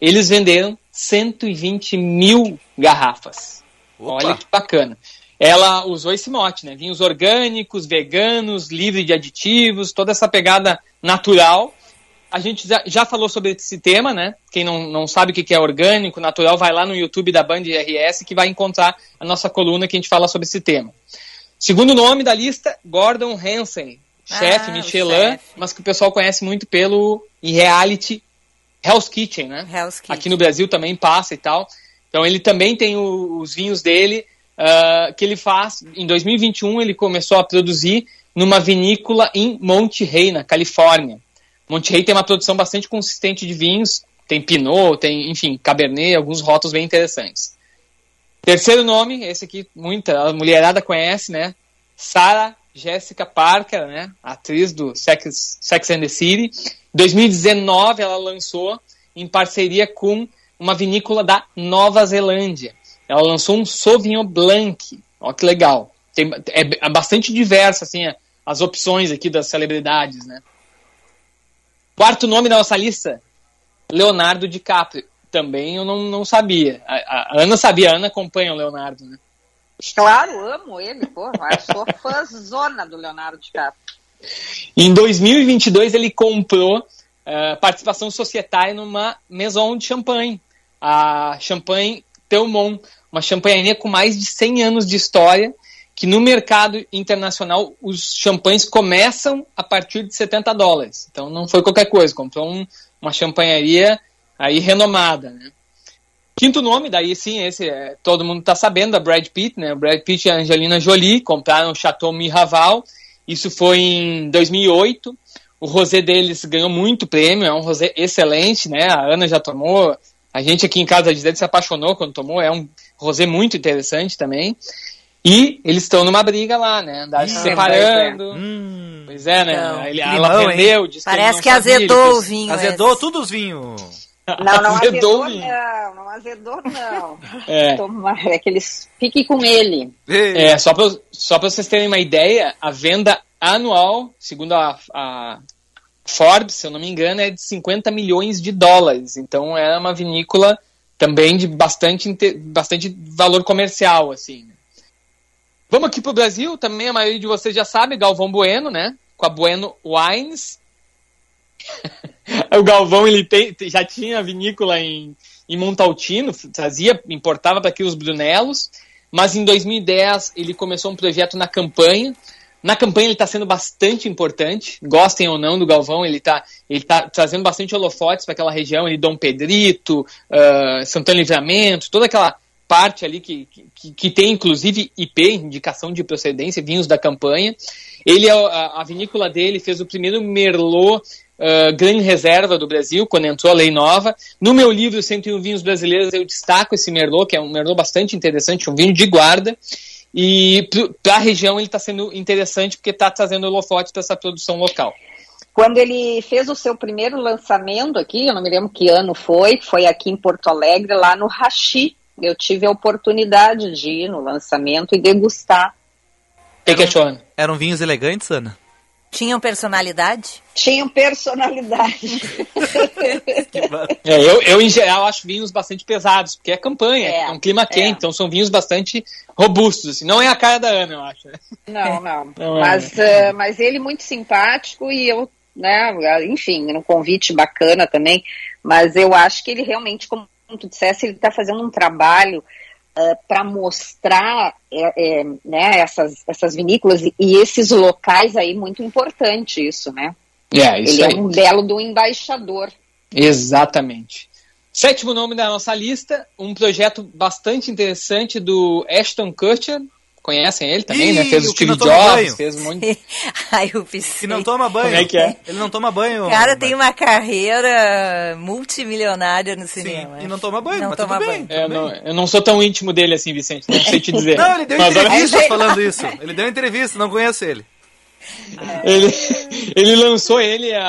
eles venderam 120 mil garrafas. Olha que bacana. Ela usou esse mote, né? Vinhos orgânicos, veganos, livre de aditivos, toda essa pegada natural. A gente já, falou sobre esse tema, né? Quem não, não sabe o que é orgânico, natural, vai lá no YouTube da Band RS que vai encontrar a nossa coluna que a gente fala sobre esse tema. Segundo nome da lista, Gordon Hansen, chefe Ah, Michelin, chefe. mas que o pessoal conhece muito pelo reality Hell's Kitchen, né? Hell's Kitchen. Aqui no Brasil também passa e tal. Então ele também tem o- os vinhos dele ah, que ele faz. Em 2021 ele começou a produzir numa vinícola em Monte Rey, na Califórnia. Monte Rey tem uma produção bastante consistente de vinhos. Tem Pinot, tem, enfim, Cabernet, alguns rótulos bem interessantes. Terceiro nome, esse aqui muita a mulherada conhece, né? Sarah Jessica Parker, né? Atriz do Sex, Sex and the City. Em 2019 ela lançou em parceria com uma vinícola da Nova Zelândia. Ela lançou um Sauvignon Blanc. Olha que legal. Tem, é, é bastante diversa assim as opções aqui das celebridades, né? Quarto nome da nossa lista, Leonardo DiCaprio. Também eu não, não sabia. A, a Ana sabia, a Ana acompanha o Leonardo, né? Claro, amo ele, pô, eu sou fãzona do Leonardo DiCaprio. Em 2022 ele comprou eh, participação societária numa maison de champanhe, a Champagne Telmont, uma champanharia com mais de 100 anos de história, que no mercado internacional os champanhes começam a partir de 70 dólares. Então não foi qualquer coisa, comprou um- uma champanharia aí renomada, né? Quinto nome, daí sim, esse é, todo mundo está sabendo, da Brad Pitt, né? O Brad Pitt e a Angelina Jolie compraram o Chateau Miraval. Isso foi em 2008. O rosé deles ganhou muito prêmio, é um rosé excelente, né? A Ana já tomou, a gente aqui em casa de dentro se apaixonou quando tomou, é um rosé muito interessante também. E eles estão numa briga lá, né? Andaram se Hum, separando. Pois é, né? Então, Ele, limão, ela vendeu, disse Parece não que sabia, azedou ele [LAUGHS] o vinho. Azedou esse. tudo os vinhos. Não, não Azedou azedou, não, não azedou, não. É. Toma, é que eles fiquem com ele. É, só para só pra vocês terem uma ideia, a venda anual, segundo a, a Forbes, se eu não me engano, é de 50 milhões de dólares. Então é uma vinícola também de bastante, bastante valor comercial, assim. Vamos aqui pro Brasil, também a maioria de vocês já sabe, Galvão Bueno, né? Com a Bueno Wines. [LAUGHS] o Galvão ele tem, já tinha vinícola em, em Montaltino, trazia, importava para aqui os Brunelos, mas em 2010 ele começou um projeto na campanha. Na campanha ele está sendo bastante importante, gostem ou não do Galvão, ele está ele tá trazendo bastante holofotes para aquela região, ali, Dom Pedrito, ah, Santana Livramento, toda aquela parte ali que, que, que tem inclusive IP, indicação de procedência, vinhos da campanha. Ele, é a, a vinícola dele fez o primeiro Merlot uh, Grande Reserva do Brasil, quando entrou a lei nova. No meu livro 101 Vinhos Brasileiros, eu destaco esse Merlot, que é um Merlot bastante interessante, um vinho de guarda. E para a região ele está sendo interessante porque está trazendo holofotes para essa produção local. quando ele fez o seu primeiro lançamento aqui, eu não me lembro que ano foi, foi aqui em Porto Alegre, lá no Rachi. Eu tive a oportunidade de ir no lançamento e degustar. O que, que achou, Ana? Eram vinhos elegantes, Ana? Tinham personalidade? Tinham personalidade. [LAUGHS] É, eu, eu, em geral, acho vinhos bastante pesados, porque é campanha, é, É, um clima quente, é. então são vinhos bastante robustos. Assim. Não é a cara da Ana, eu acho. Não, não. Não é, mas, eh, mas ele muito simpático e eu, né, enfim, um convite bacana também. Mas eu acho que ele realmente, como tu dissesse, ele está fazendo um trabalho para mostrar é, é, né, essas, essas vinícolas e, e esses locais aí muito importante isso, né? É, isso ele aí. é um belo do embaixador. Exatamente. Sétimo nome da nossa lista, um projeto bastante interessante do Ashton Kutcher. Conhecem ele também, né? Ih, Fez o Steve Jobs, fez um monte [LAUGHS] Ai, o PC. Que não toma banho. Como é que é? Ele não toma banho. O cara tem uma carreira multimilionária no cinema. e não toma banho, Não mas toma tudo banho. bem. É, eu, não, eu não sou tão íntimo dele assim, Vicente. Não sei te dizer. [LAUGHS] Não, ele deu Mas olha- entrevista falando isso. Ele deu entrevista, não conheço ele. ele, [LAUGHS] ele lançou ele, a,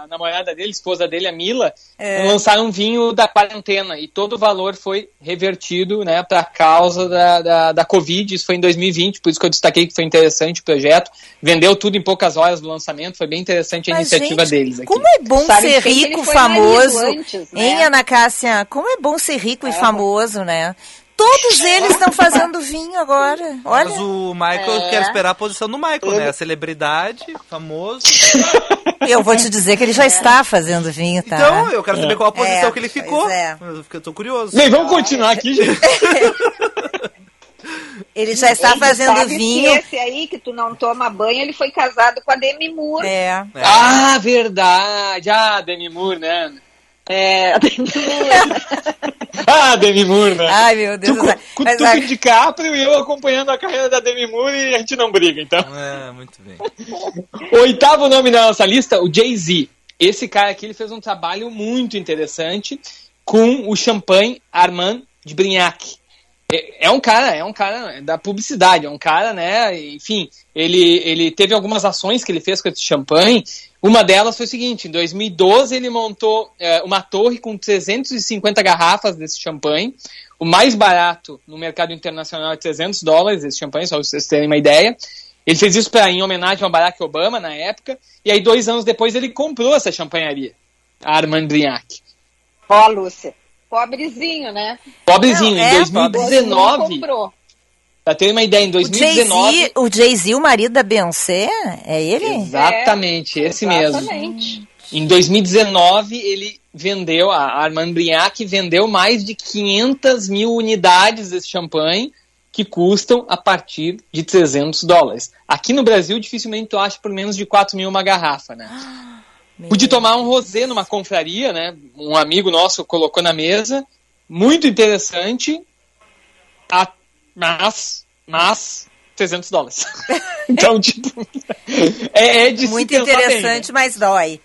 a namorada dele, esposa dele, a Mila, É. lançaram um vinho da quarentena e todo o valor foi revertido né, para a causa da, da, da Covid. Isso foi em 2020, por isso que eu destaquei que foi interessante o projeto. Vendeu tudo em poucas horas do lançamento, foi bem interessante a Mas, iniciativa gente, deles aqui. Como é bom Sabe ser rico, famoso. antes, né? Hein, Ana Cássia? Como é bom ser rico e famoso, né? Todos [LAUGHS] eles estão fazendo vinho agora. Olha. Mas o Michael É. quer esperar a posição do Michael, né? A celebridade, famoso. [LAUGHS] Eu vou te dizer que ele já está fazendo vinho, tá? Então, eu quero saber qual a posição É, que ele ficou. é. Eu tô curioso. Bem, vamos continuar aqui, gente. [LAUGHS] Ele já está Ele fazendo sabe que vinho. esse aí que tu não toma banho, ele foi casado com a Demi Moore. É. Ah, verdade. Ah, Demi Moore, né? É, a Demi Moore. [LAUGHS] Ah, Demi Moore, né? Ai, meu Deus Tu, com, Mas tu a- o DiCaprio e eu acompanhando a carreira da Demi Moore e a gente não briga, então. É, muito bem. [LAUGHS] Oitavo nome da nossa lista, o Jay-Z. Esse cara aqui ele fez um trabalho muito interessante com o champanhe Armand de Brignac. É, é um cara, é um cara da publicidade, é um cara, né? Enfim, ele, ele teve algumas ações que ele fez com esse champanhe. Uma delas foi o seguinte: em 2012 ele montou é, uma torre com 350 garrafas desse champanhe. O mais barato no mercado internacional é 300 dólares esse champanhe, só vocês terem uma ideia. Ele fez isso pra, em homenagem ao Barack Obama na época. E aí, dois anos depois, ele comprou essa champanharia, a Armand Brignac. Ó, Lúcia. Pobrezinho, né? Pobrezinho, Não, é, em 2019, Comprou. Pra ter uma ideia, em O 2019. Jay-Z, o Jay-Z, o marido da Beyoncé, é ele? Exatamente, esse mesmo. Exatamente. Em 2019, ele vendeu, a Armand Brignac vendeu mais de 500 mil unidades desse champanhe, que custam a partir de 300 dólares. Aqui no Brasil, dificilmente tu acha por menos de 4 mil uma garrafa, né? [GASPS] Pude tomar um rosé numa confraria, né? Um amigo nosso colocou na mesa. Muito interessante. a- mas, mas, 300 dólares. [LAUGHS] então, tipo, é, é de se Muito pensar bem, né? interessante, mas dói.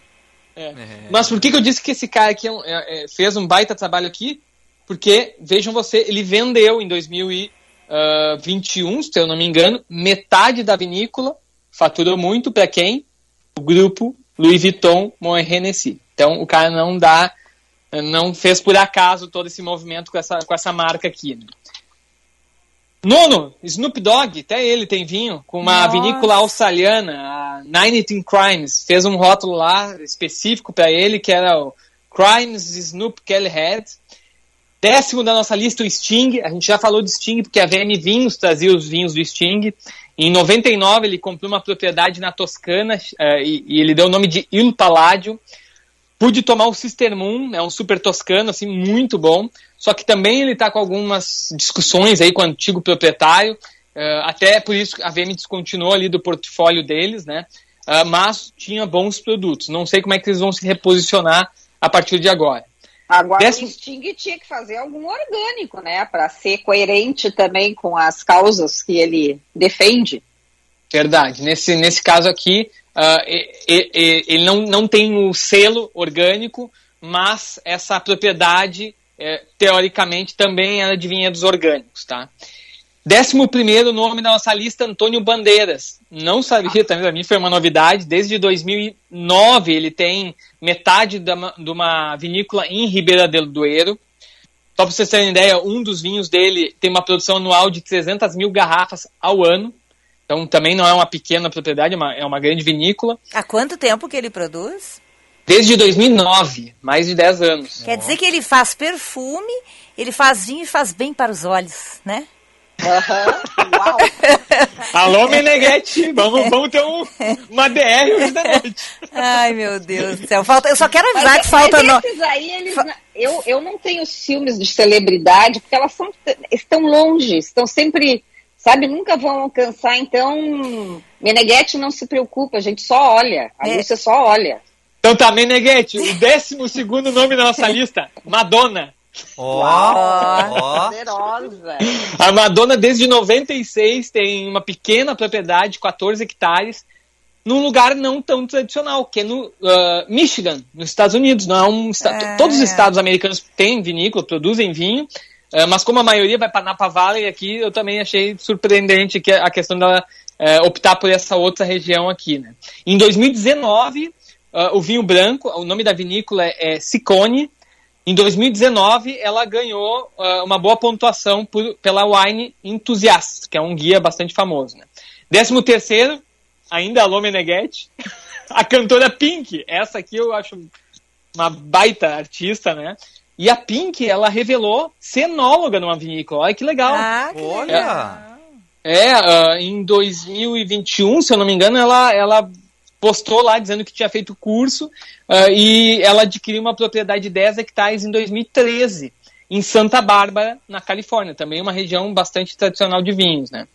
É. Mas por que, que eu disse que esse cara aqui é um- é- é- fez um baita trabalho aqui? Porque, vejam você, ele vendeu em 2021, se eu não me engano, metade da vinícola, faturou muito para quem? O grupo Louis Vuitton Moet Hennessy. Então, o cara não dá, não fez por acaso todo esse movimento com essa, com essa marca aqui. né? Nono, Snoop Dogg, até ele tem vinho, com uma Nossa. vinícola australiana, a 19 Crimes, fez um rótulo lá específico para ele, que era o Crimes Snoop Kelly Head. Décimo da nossa lista, o Sting. A gente já falou de Sting, porque a VM Vinhos trazia os vinhos do Sting. Em 99, ele comprou uma propriedade na Toscana eh, e, e ele deu o nome de Il Palladio. Pude tomar o Sister Moon, é um super toscano, assim, muito bom. Só que também ele está com algumas discussões aí com o antigo proprietário. eh, até por isso a VM descontinuou ali do portfólio deles, né? Ah, mas tinha bons produtos. Não sei como é que eles vão se reposicionar a partir de agora. Agora Décimo- o Sting tinha que fazer algum orgânico, né? Para ser coerente também com as causas que ele defende. Verdade. Nesse, nesse caso aqui, e- ele não, não tem o selo orgânico, mas essa propriedade, eh, teoricamente, também era de vinhedos orgânicos, tá? Décimo primeiro nome na nossa lista, Antônio Bandeiras. Não sabia também, para mim foi uma novidade. Desde 2009 ele tem metade da, de uma vinícola em Ribeira del Duero. Só para vocês terem ideia, um dos vinhos dele tem uma produção anual de 300 mil garrafas ao ano. Então também não é uma pequena propriedade, é uma, é uma grande vinícola. Há quanto tempo que ele produz? Desde 2009, mais de 10 anos. Quer dizer que ele faz perfume, ele faz vinho e faz bem para os olhos, né? Uau! [LAUGHS] Alô, Meneghetti, vamos, vamos ter um, uma DR hoje da noite. Ai, meu Deus do céu. Falta, eu só quero avisar Mas, que falta... mas esses aí, eles, eu, eu não tenho os filmes de celebridade, porque elas são, estão longe, estão sempre, sabe, nunca vão alcançar, então Meneghetti não se preocupa, a gente só olha, a É. Lúcia só olha. Então tá, Meneghetti, o décimo segundo nome da nossa lista, Madonna. Ó, Poderosa. A Madonna, desde 96, tem uma pequena propriedade, 14 hectares, num lugar não tão tradicional, que é no ah, Michigan, nos Estados Unidos. Não é um É. Todos os estados americanos têm vinícola, produzem vinho, mas como a maioria vai para Napa Valley aqui, eu também achei surpreendente que a questão dela eh, optar por essa outra região aqui. Né? Em 2019, ah, o vinho branco, o nome da vinícola é, é Ciccone, em 2019, ela ganhou uma boa pontuação por- pela Wine Enthusiast, que é um guia bastante famoso. Né? Décimo terceiro, ainda Alô Meneghetti, [LAUGHS] a cantora Pink. Essa aqui eu acho uma baita artista, né? E a Pink, ela revelou ser enóloga numa vinícola. Olha que legal. Ah, que Olha! É, ah, em 2021, se eu não me engano, ela, ela postou lá dizendo que tinha feito curso ah, e ela adquiriu uma propriedade de 10 hectares em 2013, em Santa Bárbara, na Califórnia, também uma região bastante tradicional de vinhos, né?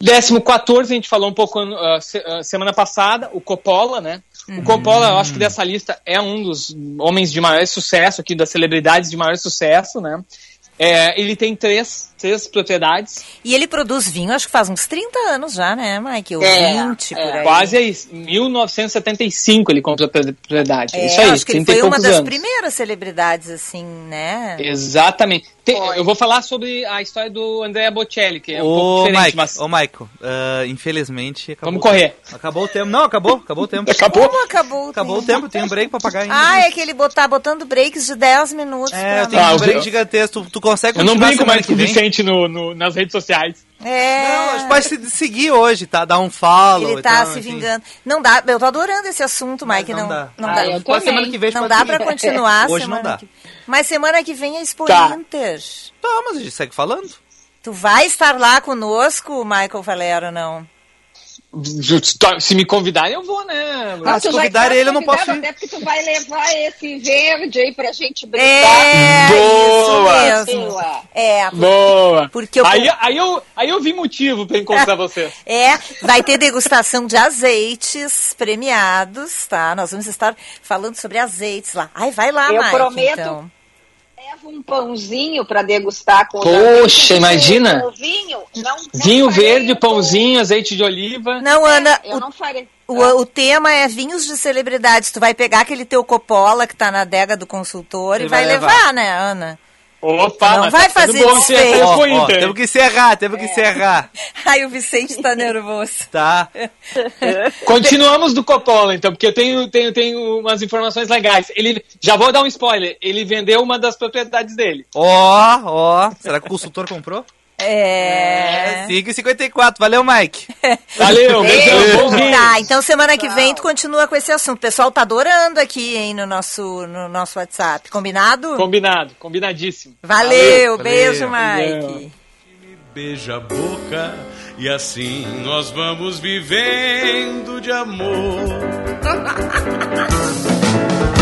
Décimo 14, a gente falou um pouco ah, semana passada, o Coppola, né? O Coppola, eu acho que dessa lista é um dos homens de maior sucesso aqui, das celebridades de maior sucesso, né? É, ele tem três, três propriedades. E ele produz vinho, acho que faz uns 30 anos já, né, Mike? Ou É, 20 por é, aí. Quase isso. Em 1975 ele comprou a propriedade. É, isso aí, acho que ele 30 foi uma das anos. primeiras celebridades, assim, né? Exatamente. Tem- eu vou falar sobre a história do Andrea Bocelli, que é um pouco Ô, diferente, Mike, mas ô, Michael, ah, infelizmente... Acabou Vamos correr. o. Acabou o tempo. Não, acabou, acabou o tempo. Acabou? Como acabou? Acabou o tempo, tem um break pra pagar ainda. Ah, é que ele botar botando breaks de 10 minutos. É, tem nós. um break eu- gigantesco. Tu, tu consegue eu não brinco mais com que o vem? Vicente no, no- nas redes sociais. É. Não, a gente pode se seguir hoje, tá? Dar um follow. Ele tá tal, se enfim. vingando. Não dá, eu tô adorando esse assunto, Mike. não Não, dá. não Ah, dá. eu Pode semana que vem não dá pra seguir. continuar Hoje não dá. que Mas semana que vem é Expo Tá. Inter. Tá, mas a gente segue falando. Tu vai estar lá conosco, Michael Valero, não? Se me convidarem, eu vou, né? Ah, se Tu vai convidar estar ele, eu não posso ir. Até porque tu vai levar esse verde aí pra gente brincar. É, Boa! isso mesmo. Boa. É, Boa! Porque eu- aí, aí, eu, aí eu vi motivo pra encontrar vocês. É, vai ter degustação de azeites premiados, tá? Nós vamos estar falando sobre azeites lá. Ai, vai lá, Eu Mike, prometo. então. Leva um pãozinho pra degustar com Poxa, imagina. O vinho, não, não Vinho verde, pãozinho, azeite de oliva. Não, Ana, Eu o, não farei. o, o tema é vinhos de celebridades. Tu vai pegar aquele teu Coppola que tá na adega do consultor Ele e vai, vai levar, levar. né, Ana? Opa, Não vai tá fazer bom desfeito. Ó, temos que encerrar, temos que encerrar. [LAUGHS] Ai, o Vicente tá nervoso. Tá. [LAUGHS] Continuamos do Coppola, então, porque eu tenho, tenho, tenho umas informações legais. Ele, já vou dar um spoiler, ele vendeu uma das propriedades dele. Ó, ó. Será que o consultor comprou? É. 5,54. Valeu, Mike. [LAUGHS] Valeu, beijão. Tá, então semana que vem tu continua com esse assunto. O pessoal tá adorando aqui, hein, no nosso, no nosso WhatsApp. Combinado? Combinado, combinadíssimo. Valeu, Valeu. beijo, Valeu. Mike. beija a boca e assim nós vamos vivendo de amor. [LAUGHS]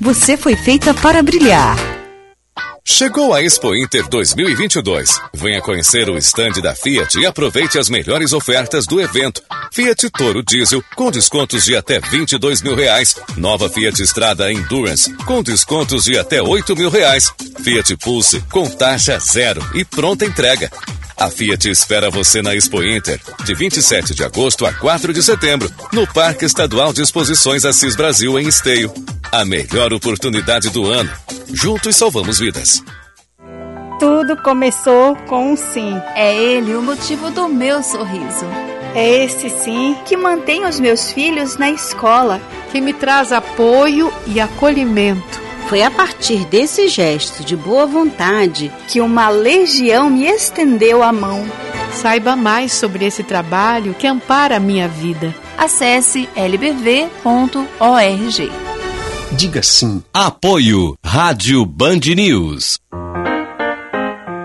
você foi feita para brilhar. Chegou a Expo Inter 2022. Venha conhecer o estande da Fiat e aproveite as melhores ofertas do evento. Fiat Toro Diesel com descontos de até 22 mil reais. Nova Fiat Strada Endurance com descontos de até 8 mil reais. Fiat Pulse com taxa zero e pronta entrega. A Fiat espera você na Expo Inter, de 27 de agosto a 4 de setembro, no Parque Estadual de Exposições Assis Brasil, em Esteio. A melhor oportunidade do ano. Juntos salvamos vidas. Tudo começou com um sim. É ele o motivo do meu sorriso. É esse sim que mantém os meus filhos na escola. Que me traz apoio e acolhimento. Foi a partir desse gesto de boa vontade que uma legião me estendeu a mão. Saiba mais sobre esse trabalho que ampara a minha vida. Acesse lbv.org. Diga sim. Apoio Rádio Band News.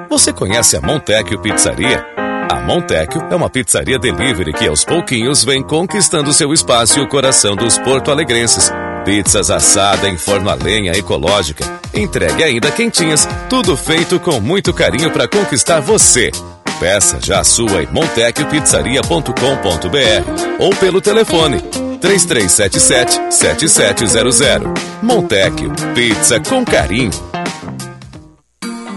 Você conhece a Montecchio Pizzaria? A Montecchio é uma pizzaria delivery que aos pouquinhos vem conquistando seu espaço e o coração dos porto-alegrenses. Pizzas assada em forno a lenha ecológica, entregue ainda quentinhas, tudo feito com muito carinho para conquistar você. Peça já a sua em montecchiopizzaria.com.br ou pelo telefone 3377 7700. Montecchio, pizza com carinho.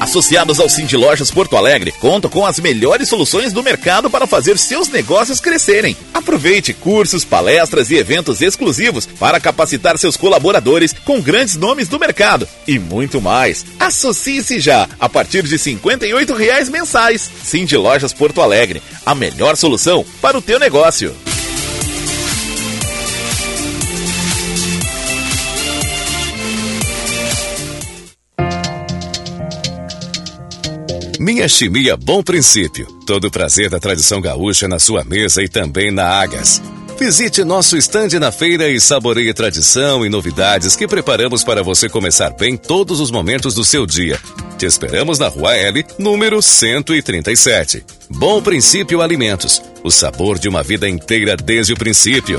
Associados ao Cindy Lojas Porto Alegre, contam com as melhores soluções do mercado para fazer seus negócios crescerem. Aproveite cursos, palestras e eventos exclusivos para capacitar seus colaboradores com grandes nomes do mercado e muito mais. Associe-se já a partir de 58 reais mensais. Cindy Lojas Porto Alegre, a melhor solução para o teu negócio. Minha Chimia Bom Princípio. Todo o prazer da tradição gaúcha na sua mesa e também na Agas. Visite nosso estande na feira e saboreie tradição e novidades que preparamos para você começar bem todos os momentos do seu dia. Te esperamos na Rua L, número 137. Bom Princípio Alimentos. O sabor de uma vida inteira desde o princípio.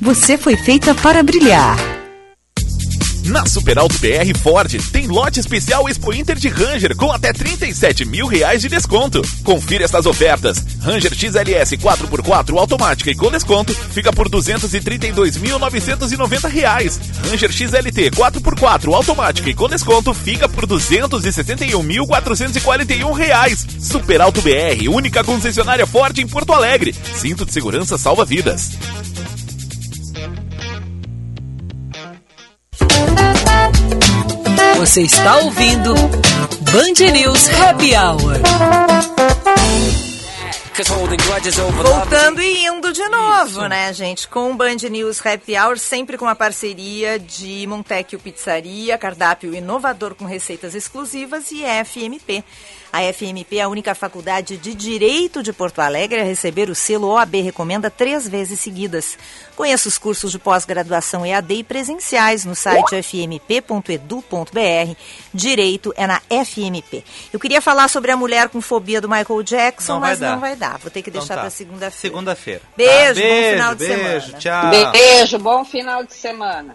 você foi feita para brilhar. Na Super Alto BR Ford tem lote especial Expo Inter de Ranger com até 37 mil reais de desconto. Confira estas ofertas. Ranger XLS 4x4 automática e com desconto fica por 232.990 reais. Ranger XLT 4x4 automática e com desconto fica por 261.441 reais. Super Alto BR, única concessionária Ford em Porto Alegre. Cinto de segurança salva vidas. Você está ouvindo Band News Happy Hour. Voltando e indo de novo, né, gente? Com o Band News Happy Hour, sempre com a parceria de Montecchio Pizzaria, cardápio inovador com receitas exclusivas e FMP. A FMP é a única faculdade de Direito de Porto Alegre a receber o selo OAB Recomenda três vezes seguidas. Conheça os cursos de pós-graduação EAD e presenciais no site fmp.edu.br. Direito é na FMP. Eu queria falar sobre a mulher com fobia do Michael Jackson, Não mas dar. não vai dar. Vou ter que Então deixar tá. para segunda-feira. Segunda-feira. Beijo, Tá, bom final de beijo, semana. Tchau. Beijo, bom final de semana.